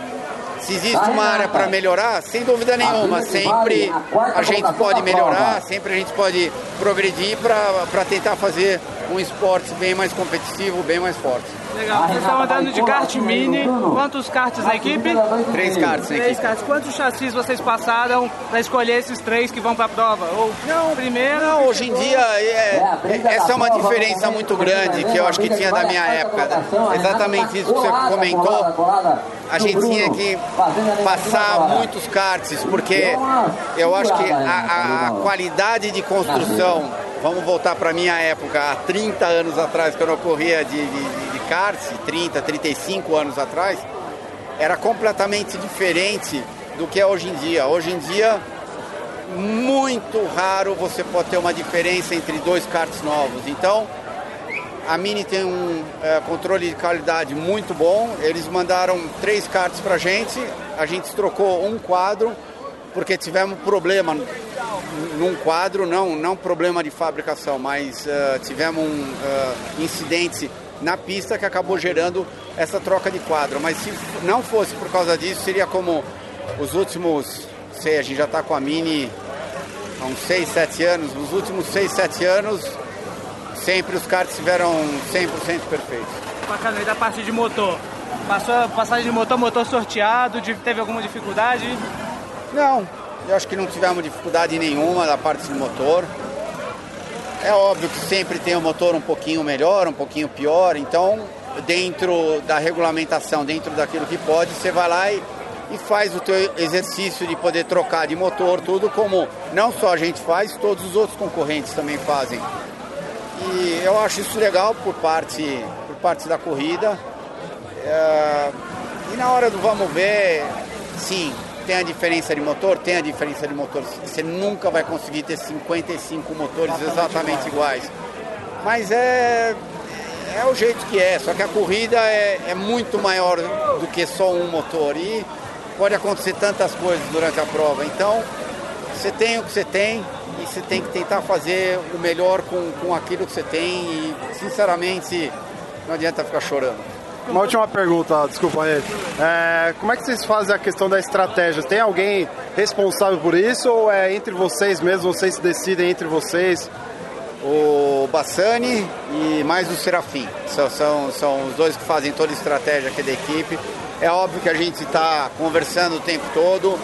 se existe uma área para melhorar, sem dúvida nenhuma, sempre a gente pode melhorar, sempre a gente pode progredir para tentar fazer um esporte bem mais competitivo, bem mais forte. Legal. Vocês estão andando de kart mini. Quantos karts na equipe? Três karts na Três karts. Quantos chassis vocês passaram para escolher esses três que vão para a prova? Ou não, primeiro? Não, hoje em dia é, essa é uma diferença muito grande que eu acho que tinha da minha época. Exatamente isso que você comentou. A gente tinha que passar muitos karts, porque eu acho que a, a qualidade de construção, vamos voltar para minha época, há 30 anos atrás, quando eu corria de, de, de karts, 30, 35 anos atrás, era completamente diferente do que é hoje em dia. Hoje em dia, muito raro você pode ter uma diferença entre dois karts novos. Então, a Mini tem um é, controle de qualidade muito bom. Eles mandaram três karts para gente. A gente trocou um quadro porque tivemos problema num quadro, não, não problema de fabricação, mas uh, tivemos um uh, incidente na pista que acabou gerando essa troca de quadro. Mas se não fosse por causa disso, seria como os últimos, sei, a gente já está com a Mini há uns 6, 7 anos, nos últimos 6, 7 anos, sempre os karts tiveram 100% perfeitos. Bacana, e da parte de motor? Passou a passagem de motor, motor sorteado, teve alguma dificuldade? Não, eu acho que não tivemos dificuldade nenhuma da parte do motor. É óbvio que sempre tem um motor um pouquinho melhor, um pouquinho pior, então dentro da regulamentação, dentro daquilo que pode, você vai lá e, e faz o teu exercício de poder trocar de motor, tudo como não só a gente faz, todos os outros concorrentes também fazem. E eu acho isso legal por parte, por parte da corrida. É, e na hora do vamos ver, sim, tem a diferença de motor, tem a diferença de motor. Você nunca vai conseguir ter 55 motores exatamente iguais. Mas é, é o jeito que é, só que a corrida é, é muito maior do que só um motor. E pode acontecer tantas coisas durante a prova. Então, você tem o que você tem e você tem que tentar fazer o melhor com, com aquilo que você tem e, sinceramente, não adianta ficar chorando. Uma última pergunta, desculpa aí. É, como é que vocês fazem a questão da estratégia? Tem alguém responsável por isso ou é entre vocês mesmos, vocês decidem entre vocês? O Bassani e mais o Serafim. São, são, são os dois que fazem toda a estratégia aqui da equipe. É óbvio que a gente está conversando o tempo todo.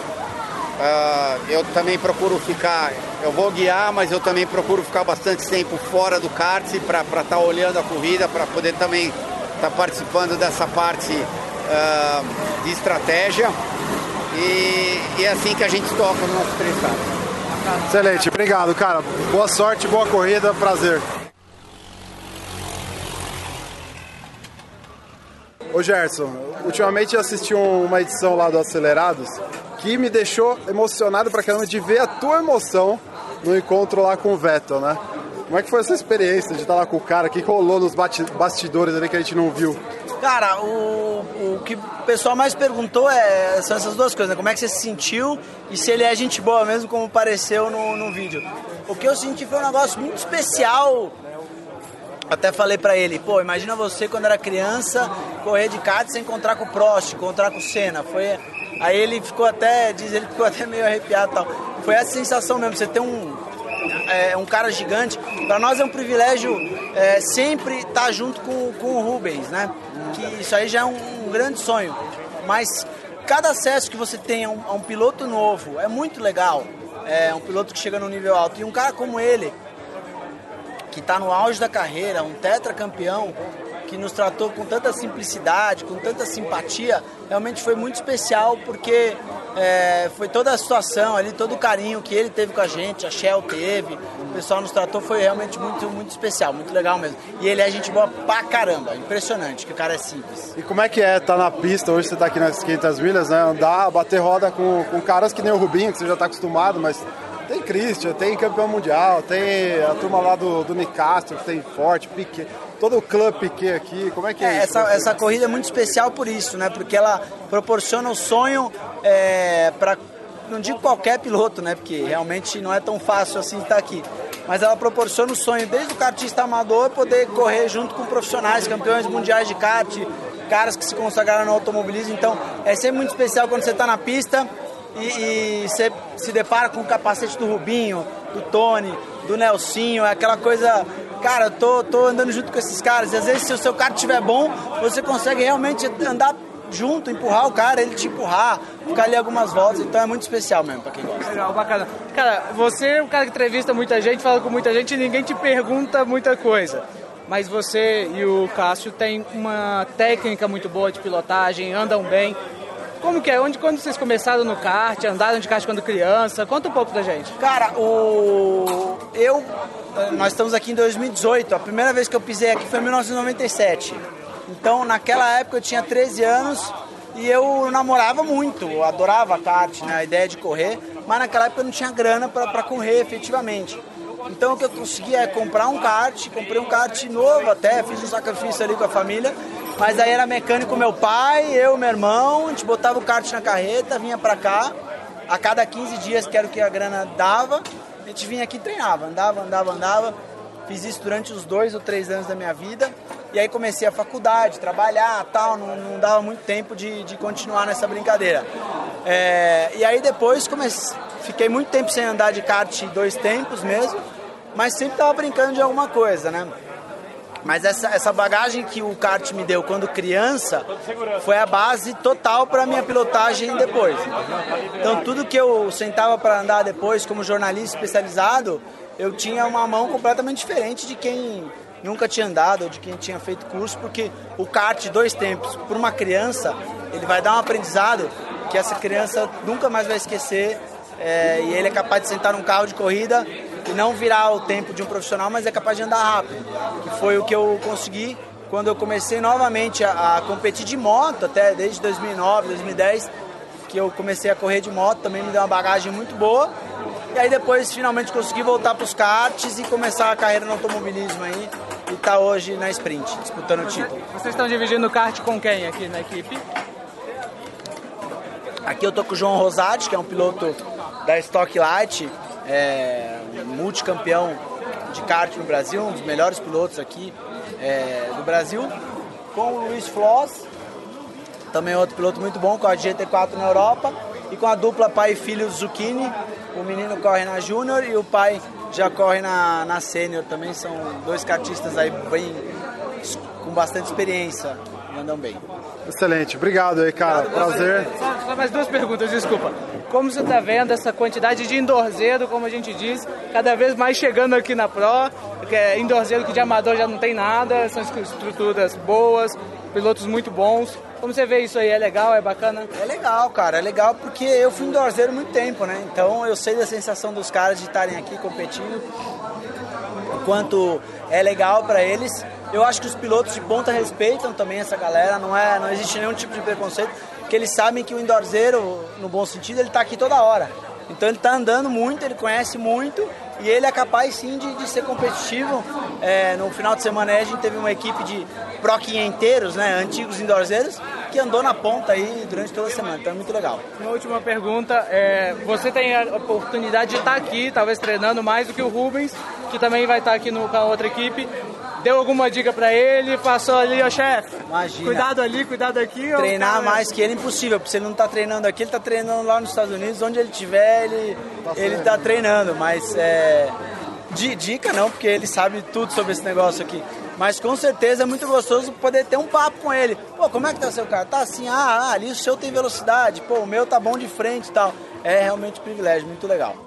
Ah, eu também procuro ficar, eu vou guiar, mas eu também procuro ficar bastante tempo fora do kart para estar olhando a corrida, para poder também estar participando dessa parte ah, de estratégia. E, e é assim que a gente toca no nosso karts. Excelente, obrigado, cara. Boa sorte, boa corrida, prazer. Ô Gerson, ultimamente eu assisti um- uma edição lá do Acelerados que me deixou emocionado pra caramba de ver a tua emoção no encontro lá com o Vettel, né? Como é que foi essa experiência de estar lá com o cara? O que rolou nos bastidores ali que a gente não viu? Cara, o, o que o pessoal mais perguntou é, são essas duas coisas, né? Como é que você se sentiu e se ele é gente boa mesmo, como pareceu no, no vídeo. O que eu senti foi um negócio muito especial. Até falei pra ele, pô, imagina você quando era criança, correr de kart sem encontrar com o Prost, encontrar com o Senna. Foi... Aí ele ficou até, diz ele ficou até meio arrepiado e tal. Foi essa sensação mesmo, você ter um, é, um cara gigante. Para nós é um privilégio é, sempre estar junto com, com o Rubens, né? Que isso aí já é um, um grande sonho. Mas cada acesso que você tem a um, a um piloto novo é muito legal. É um piloto que chega num nível alto. E um cara como ele, que está no auge da carreira, um tetracampeão, que nos tratou com tanta simplicidade, com tanta simpatia, realmente foi muito especial porque é, foi toda a situação ali, todo o carinho que ele teve com a gente, a Shell teve, o pessoal nos tratou, foi realmente muito, muito especial, muito legal mesmo. E ele é gente boa pra caramba, impressionante, que o cara é simples. E como é que é tá na pista, hoje você tá aqui nas 500 milhas, né, andar, bater roda com, com caras que nem o Rubinho, que você já tá acostumado, mas tem Christian, tem campeão mundial, tem a turma lá do, do Nicastro, tem Forte, Piquet, todo o clube Piquet aqui, como é que é, é isso? Essa, essa corrida é muito especial por isso, né? Porque ela proporciona o sonho é, para, não digo qualquer piloto, né? Porque realmente não é tão fácil assim estar aqui. Mas ela proporciona o sonho desde o kartista amador poder correr junto com profissionais, campeões mundiais de kart, caras que se consagraram no automobilismo. Então é sempre muito especial quando você está na pista e, e você se depara com o capacete do Rubinho, do Tony, do Nelsinho, é aquela coisa. Cara, tô, tô andando junto com esses caras. E às vezes, se o seu carro estiver bom, você consegue realmente andar junto, empurrar o cara, ele te empurrar, ficar ali algumas voltas. Então é muito especial mesmo pra quem gosta. Legal, bacana. Cara, você é um cara que entrevista muita gente, fala com muita gente e ninguém te pergunta muita coisa. Mas você e o Cássio têm uma técnica muito boa de pilotagem, andam bem. Como que é? Onde, quando vocês começaram no kart, andaram de kart quando criança? Conta um pouco pra gente. Cara, o... eu... Nós estamos aqui em 2018. A primeira vez que eu pisei aqui foi em 1997. Então, naquela época eu tinha 13 anos e eu namorava muito, eu adorava kart, né, a ideia de correr, mas naquela época eu não tinha grana para correr efetivamente. Então o que eu conseguia é comprar um kart, comprei um kart novo até, fiz um sacrifício ali com a família mas aí era mecânico meu pai, eu, meu irmão, a gente botava o kart na carreta, vinha pra cá, a cada 15 dias, que era o que a grana dava, a gente vinha aqui e treinava, andava, andava, andava. Fiz isso durante os dois ou três anos da minha vida. E aí comecei a faculdade, trabalhar tal, não, não dava muito tempo de, de continuar nessa brincadeira. É, e aí depois comecei, fiquei muito tempo sem andar de kart dois tempos mesmo, mas sempre estava brincando de alguma coisa, né? Mas essa, essa bagagem que o kart me deu quando criança foi a base total para minha pilotagem depois. Então tudo que eu sentava para andar depois como jornalista especializado, eu tinha uma mão completamente diferente de quem nunca tinha andado ou de quem tinha feito curso, porque o kart dois tempos para uma criança, ele vai dar um aprendizado que essa criança nunca mais vai esquecer é, e ele é capaz de sentar num carro de corrida e não virar o tempo de um profissional, mas é capaz de andar rápido, que foi o que eu consegui quando eu comecei novamente a, a competir de moto, até desde 2009, 2010, que eu comecei a correr de moto, também me deu uma bagagem muito boa. E aí depois finalmente consegui voltar para os karts e começar a carreira no automobilismo aí. E tá hoje na sprint, disputando o título. Vocês estão dividindo o kart com quem aqui na equipe? Aqui eu tô com o João Rosati, que é um piloto da Stock Light, é, multicampeão de kart no Brasil, um dos melhores pilotos aqui é, do Brasil, com o Luiz Floss, também outro piloto muito bom, com a GT4 na Europa, e com a dupla pai e filho Zucchini, o menino corre na Júnior e o pai já corre na, na Sênior, também são dois kartistas aí bem, com bastante experiência e andam bem. Excelente, obrigado aí, cara. Obrigado, Prazer. Só, só, mais duas perguntas, desculpa. Como você está vendo essa quantidade de endorzeiro, como a gente diz, cada vez mais chegando aqui na Pro? Que é endorzeiro que de amador já não tem nada, são estruturas boas, pilotos muito bons. Como você vê isso aí? É legal? É bacana? É legal, cara. É legal porque eu fui endorzeiro muito tempo, né? Então eu sei da sensação dos caras de estarem aqui competindo, o quanto é legal para eles. Eu acho que os pilotos de ponta respeitam também essa galera, não, é, não existe nenhum tipo de preconceito, porque eles sabem que o endorzeiro, no bom sentido, ele está aqui toda hora. Então ele está andando muito, ele conhece muito e ele é capaz sim de, de ser competitivo. É, no final de semana a gente teve uma equipe de pro quinhenteiros, né, antigos endorzeiros, que andou na ponta aí durante toda a semana, então é muito legal. Uma última pergunta, é, você tem a oportunidade de estar aqui, talvez treinando mais do que o Rubens, que também vai estar aqui no, com a outra equipe deu alguma dica pra ele, passou ali, ó chefe, cuidado ali, cuidado aqui. Treinar mais que ele é impossível, porque se ele não tá treinando aqui, ele tá treinando lá nos Estados Unidos, onde ele tiver, ele, tá ele tá treinando, mas é, dica não, porque ele sabe tudo sobre esse negócio aqui. Mas com certeza é muito gostoso poder ter um papo com ele. Pô, como é que tá seu carro? Tá assim, ah, ah, ali o seu tem velocidade, pô, o meu tá bom de frente e tal. É realmente um privilégio, muito legal.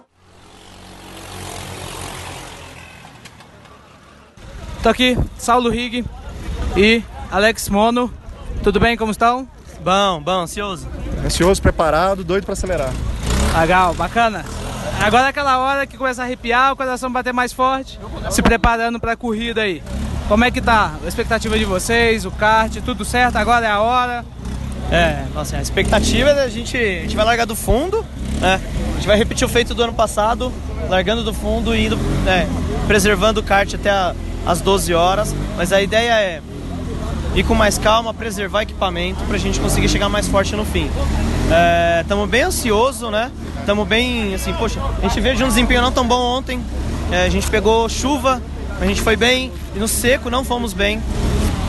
Tô aqui, Saulo Rig e Alex Mono. Tudo bem? Como estão? Bom, bom, ansioso. Ansioso, preparado, doido para acelerar. Legal, bacana. Agora é aquela hora que começa a arrepiar, o coração bater mais forte, se preparando para a corrida aí. Como é que tá a expectativa de vocês, o kart, tudo certo? Agora é a hora. É, nossa, a expectativa é a gente, a gente vai largar do fundo, né? A gente vai repetir o feito do ano passado, largando do fundo e indo, né, preservando o kart até a, as 12 horas. Mas a ideia é ir com mais calma, preservar equipamento para a gente conseguir chegar mais forte no fim. Estamos é, bem ansioso, né? Estamos bem, assim, poxa, a gente veio de um desempenho não tão bom ontem. É, a gente pegou chuva, a gente foi bem e no seco não fomos bem.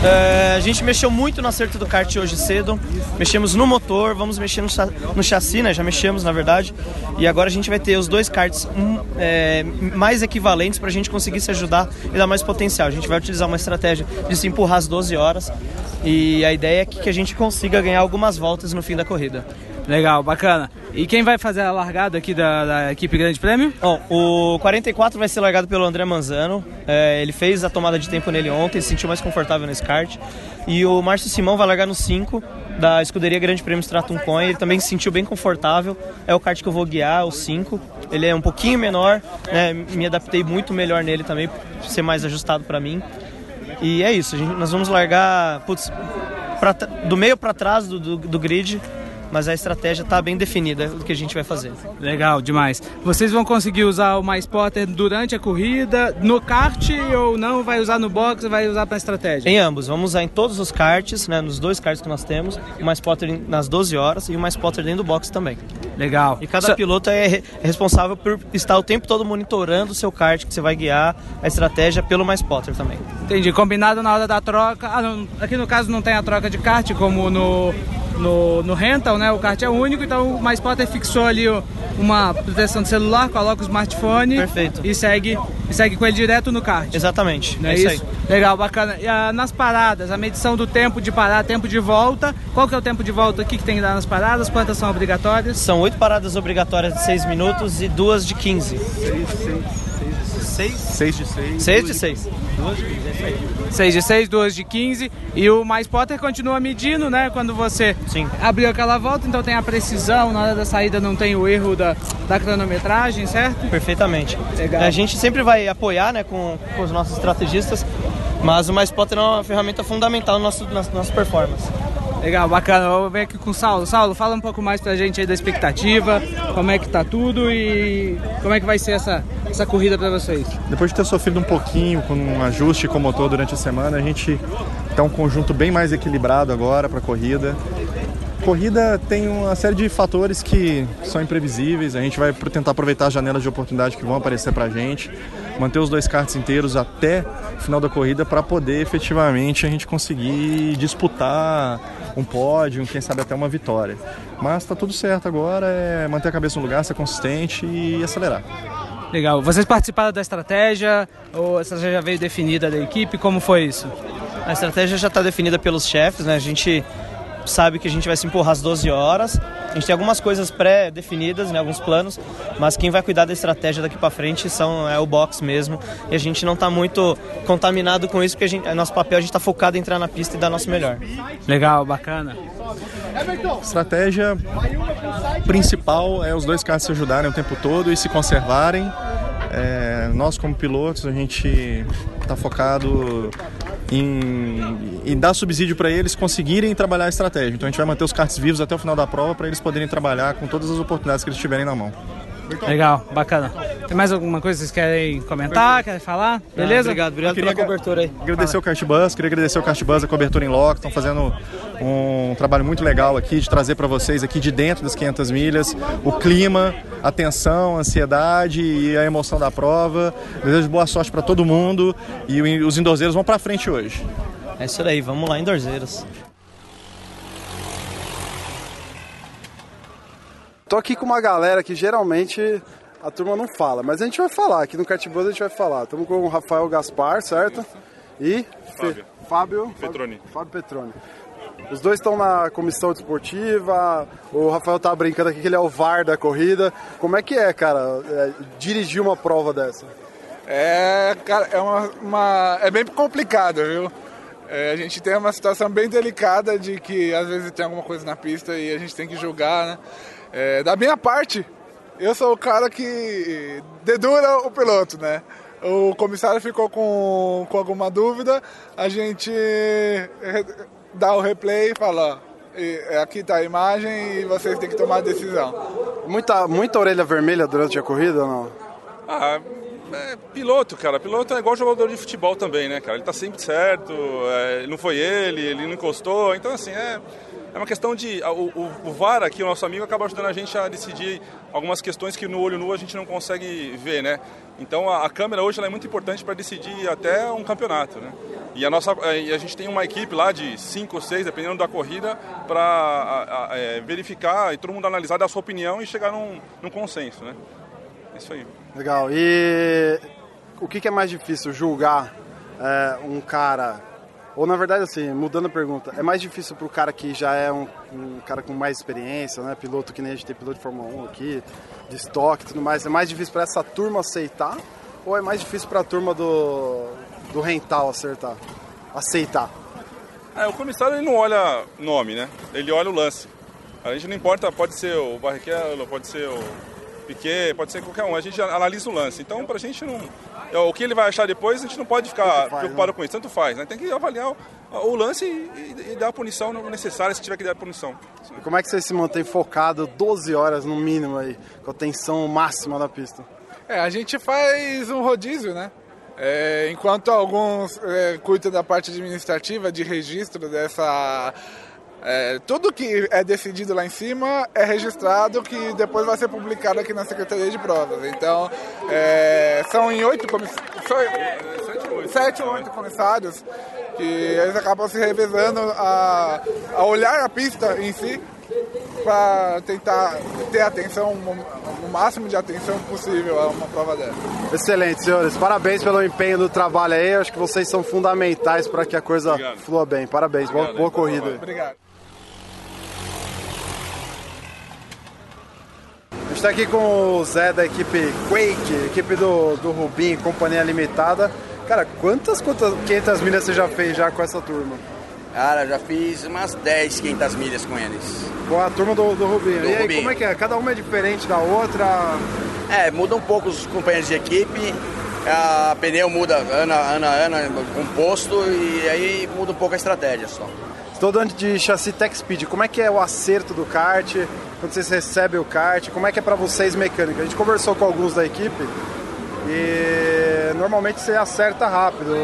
É, a gente mexeu muito no acerto do kart hoje cedo. Mexemos no motor, vamos mexer no, no chassi, né? Já mexemos, na verdade. E agora a gente vai ter os dois karts um, é, mais equivalentes para a gente conseguir se ajudar e dar mais potencial. A gente vai utilizar uma estratégia de se empurrar as 12 horas. E a ideia é que, que a gente consiga ganhar algumas voltas no fim da corrida. Legal, bacana. E quem vai fazer a largada aqui da, da equipe Grande Prêmio? Bom, o 44 vai ser largado pelo André Manzano. É, ele fez a tomada de tempo nele ontem, se sentiu mais confortável nesse kart. E o Márcio Simão vai largar no 5 da escuderia Grande Prêmio Stratum Coin. Ele também se sentiu bem confortável. É o kart que eu vou guiar, o 5. Ele é um pouquinho menor, né? Me adaptei muito melhor nele também, ser mais ajustado para mim. E é isso, gente, nós vamos largar putz, pra, do meio para trás do, do, do grid mas a estratégia está bem definida do que a gente vai fazer. Legal, demais. Vocês vão conseguir usar o Mais Potter durante a corrida, no kart ou não? Vai usar no box vai usar para estratégia? Em ambos, vamos usar em todos os karts, né, nos dois karts que nós temos, o Mais Potter nas 12 horas e o Mais Potter dentro do box também. Legal. E cada piloto é responsável por estar o tempo todo monitorando o seu kart que você vai guiar a estratégia pelo Mais Potter também. Entendi. Combinado na hora da troca. Ah, não, aqui no caso não tem a troca de kart como no no, no rental, né? O kart é único, então o MySpotter fixou ali uma proteção de celular, coloca o smartphone Perfeito. e segue e segue com ele direto no kart. Exatamente. Não é, é isso? isso? Legal, bacana. E a, nas paradas, a medição do tempo de parar, tempo de volta. Qual que é o tempo de volta aqui que tem que dar nas paradas? Quantas são obrigatórias? São oito paradas obrigatórias de 6 minutos e duas de 15. 6, 6. 6? 6 de 6. 6 de 6. 2 de 15, é isso aí. 6 de 6, 2 de 15. E o Mais Potter continua medindo, né? Quando você Sim. abriu aquela volta, então tem a precisão, na hora da saída não tem o erro da, da cronometragem, certo? Perfeitamente. Legal. A gente sempre vai apoiar né, com, com os nossos estrategistas, mas o Mais Potter é uma ferramenta fundamental no nosso, na nossa performance. Legal, bacana. Vou vir aqui com o Saulo. Saulo, fala um pouco mais pra gente aí da expectativa, como é que tá tudo e como é que vai ser essa, essa corrida para vocês. Depois de ter sofrido um pouquinho com um ajuste com o motor durante a semana, a gente tá um conjunto bem mais equilibrado agora para corrida. Corrida tem uma série de fatores que são imprevisíveis. A gente vai tentar aproveitar as janelas de oportunidade que vão aparecer para a gente, manter os dois karts inteiros até o final da corrida para poder efetivamente a gente conseguir disputar um pódio, quem sabe até uma vitória. Mas está tudo certo agora, é manter a cabeça no lugar, ser consistente e acelerar. Legal. Vocês participaram da estratégia ou a estratégia já veio definida da equipe? Como foi isso? A estratégia já está definida pelos chefes, né? A gente sabe que a gente vai se empurrar às 12 horas. A gente tem algumas coisas pré-definidas, né, alguns planos, mas quem vai cuidar da estratégia daqui para frente são é o box mesmo. E a gente não está muito contaminado com isso, porque a gente, é nosso papel a gente está focado em entrar na pista e dar nosso melhor. Legal, bacana. Estratégia principal é os dois carros se ajudarem o tempo todo e se conservarem. É, nós como pilotos a gente está focado em, em dar subsídio para eles conseguirem trabalhar a estratégia. Então a gente vai manter os karts vivos até o final da prova para eles poderem trabalhar com todas as oportunidades que eles tiverem na mão. Legal, bacana. Tem mais alguma coisa que vocês querem comentar, querem falar? Beleza? Ah, obrigado, obrigado pela cobertura aí. Agradecer o Castbus, queria agradecer o Castbus, a cobertura em loco, estão fazendo um trabalho muito legal aqui de trazer para vocês aqui de dentro das 500 milhas o clima, a tensão, a ansiedade e a emoção da prova. Desejo boa sorte para todo mundo e os endorzeiros vão para frente hoje. É isso aí, vamos lá, endorzeiros. Tô aqui com uma galera que geralmente a turma não fala, mas a gente vai falar. Aqui no Catbus a gente vai falar. Estamos com o Rafael Gaspar, certo? E Fábio. Fábio Petroni. Fábio Petroni. Os dois estão na comissão desportiva. O Rafael tá brincando aqui que ele é o VAR da corrida. Como é que é, cara, é, dirigir uma prova dessa? É, cara, é uma, uma, é bem complicado, viu? É, a gente tem uma situação bem delicada de que às vezes tem alguma coisa na pista e a gente tem que julgar, né? É, da minha parte, eu sou o cara que dedura o piloto, né? O comissário ficou com, com alguma dúvida, a gente dá o replay e fala, aqui está a imagem e vocês têm que tomar a decisão. Muita, muita orelha vermelha durante a corrida ou não? Ah, é, piloto, cara. Piloto é igual jogador de futebol também, né, cara? Ele tá sempre certo, é, não foi ele, ele não encostou. Então, assim, é, é uma questão de. O, o, o, VAR aqui, o nosso amigo, acaba ajudando a gente a decidir algumas questões que no olho nu a gente não consegue ver, né? Então a, a câmera hoje é muito importante para decidir até um campeonato, né? E a, nossa, e a gente tem uma equipe lá de 5 ou 6, dependendo da corrida, para é, verificar e todo mundo analisar, dar a sua opinião e chegar num, num consenso, né? É isso aí. Legal. E o que, que é mais difícil, julgar é, um cara ou na verdade, assim, mudando a pergunta, é mais difícil para o cara que já é um, um, cara com mais experiência, né? Piloto que nem a gente tem piloto de Fórmula 1 aqui, de estoque e tudo mais, é mais difícil para essa turma aceitar? Ou é mais difícil para a turma do, do rental acertar, aceitar? É, o comissário ele não olha nome, né? Ele olha o lance. A gente não importa, pode ser o Barrichello, pode ser o Piquet, pode ser qualquer um. A gente analisa o lance. Então, para a gente não. É, o que ele vai achar depois, a gente não pode ficar faz, preocupado né? com isso. Tanto faz, né? Tem que avaliar o, o lance e, e, e, dar a punição necessária se tiver que dar a punição. E como é que você se mantém focado 12 horas no mínimo aí, com a tensão máxima da pista? É, a gente faz um rodízio, né? É, enquanto alguns é, cuidam da parte administrativa de registro dessa é, tudo que é decidido lá em cima é registrado, que depois vai ser publicado aqui na Secretaria de Provas. Então, é, são em oito comissários, sete ou oito comissários, que eles acabam se revezando a, a olhar a pista em si para tentar ter atenção, o máximo de atenção possível a uma prova dessa. Excelente, senhores. Parabéns pelo empenho do trabalho aí. Acho que vocês são fundamentais para que a coisa Obrigado. flua bem. Parabéns. Obrigado, boa, boa corrida. Obrigado. Gente está aqui com o Zé da equipe Quake, equipe do, do Rubim, Companhia Limitada. Cara, quantas, quantas 500 milhas você já fez já com essa turma? Cara, já fiz umas 10, 500 milhas com eles. Com a turma do, do Rubim. Do e aí, Rubim. como é que é? Cada uma é diferente da outra? É, muda um pouco os companheiros de equipe. A pneu muda ano a ano, ano composto e aí muda um pouco a estratégia só. Estou dando de chassi Tech Speed. Como é que é o acerto do kart? Quando vocês recebem o kart? Como é que é para vocês mecânica? A gente conversou com alguns da equipe e normalmente você acerta rápido.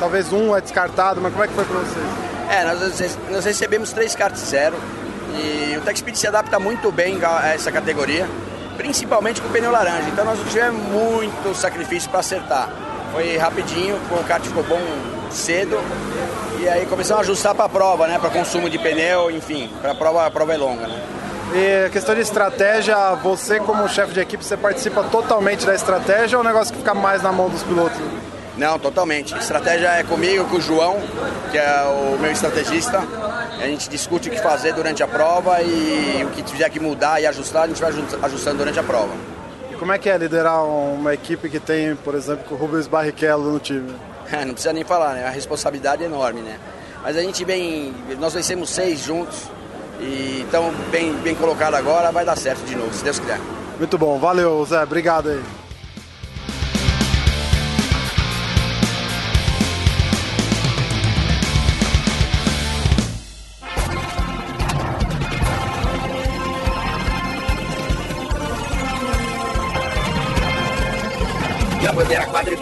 Talvez um é descartado, mas como é que foi para vocês? É, nós, nós recebemos três karts zero e o Tech Speed se adapta muito bem a essa categoria, principalmente com o pneu laranja. Então nós não tivemos muito sacrifício para acertar. Foi rapidinho, o kart ficou bom cedo e aí começamos a ajustar para a prova, né? Para consumo de pneu, enfim, para a prova, a prova é longa, né? E questão de estratégia, você como chefe de equipe, você participa totalmente da estratégia ou é um negócio que fica mais na mão dos pilotos? Não, totalmente. A estratégia é comigo, com o João, que é o meu estrategista. A gente discute o que fazer durante a prova e o que tiver que mudar e ajustar, a gente vai ajustando durante a prova. E como é que é liderar uma equipe que tem, por exemplo, o Rubens Barrichello no time? Não precisa nem falar, né? A responsabilidade é enorme, né? Mas a gente vem, nós vencemos seis juntos e então bem, bem colocado agora, vai dar certo de novo, se Deus quiser. Muito bom, valeu Zé, obrigado aí.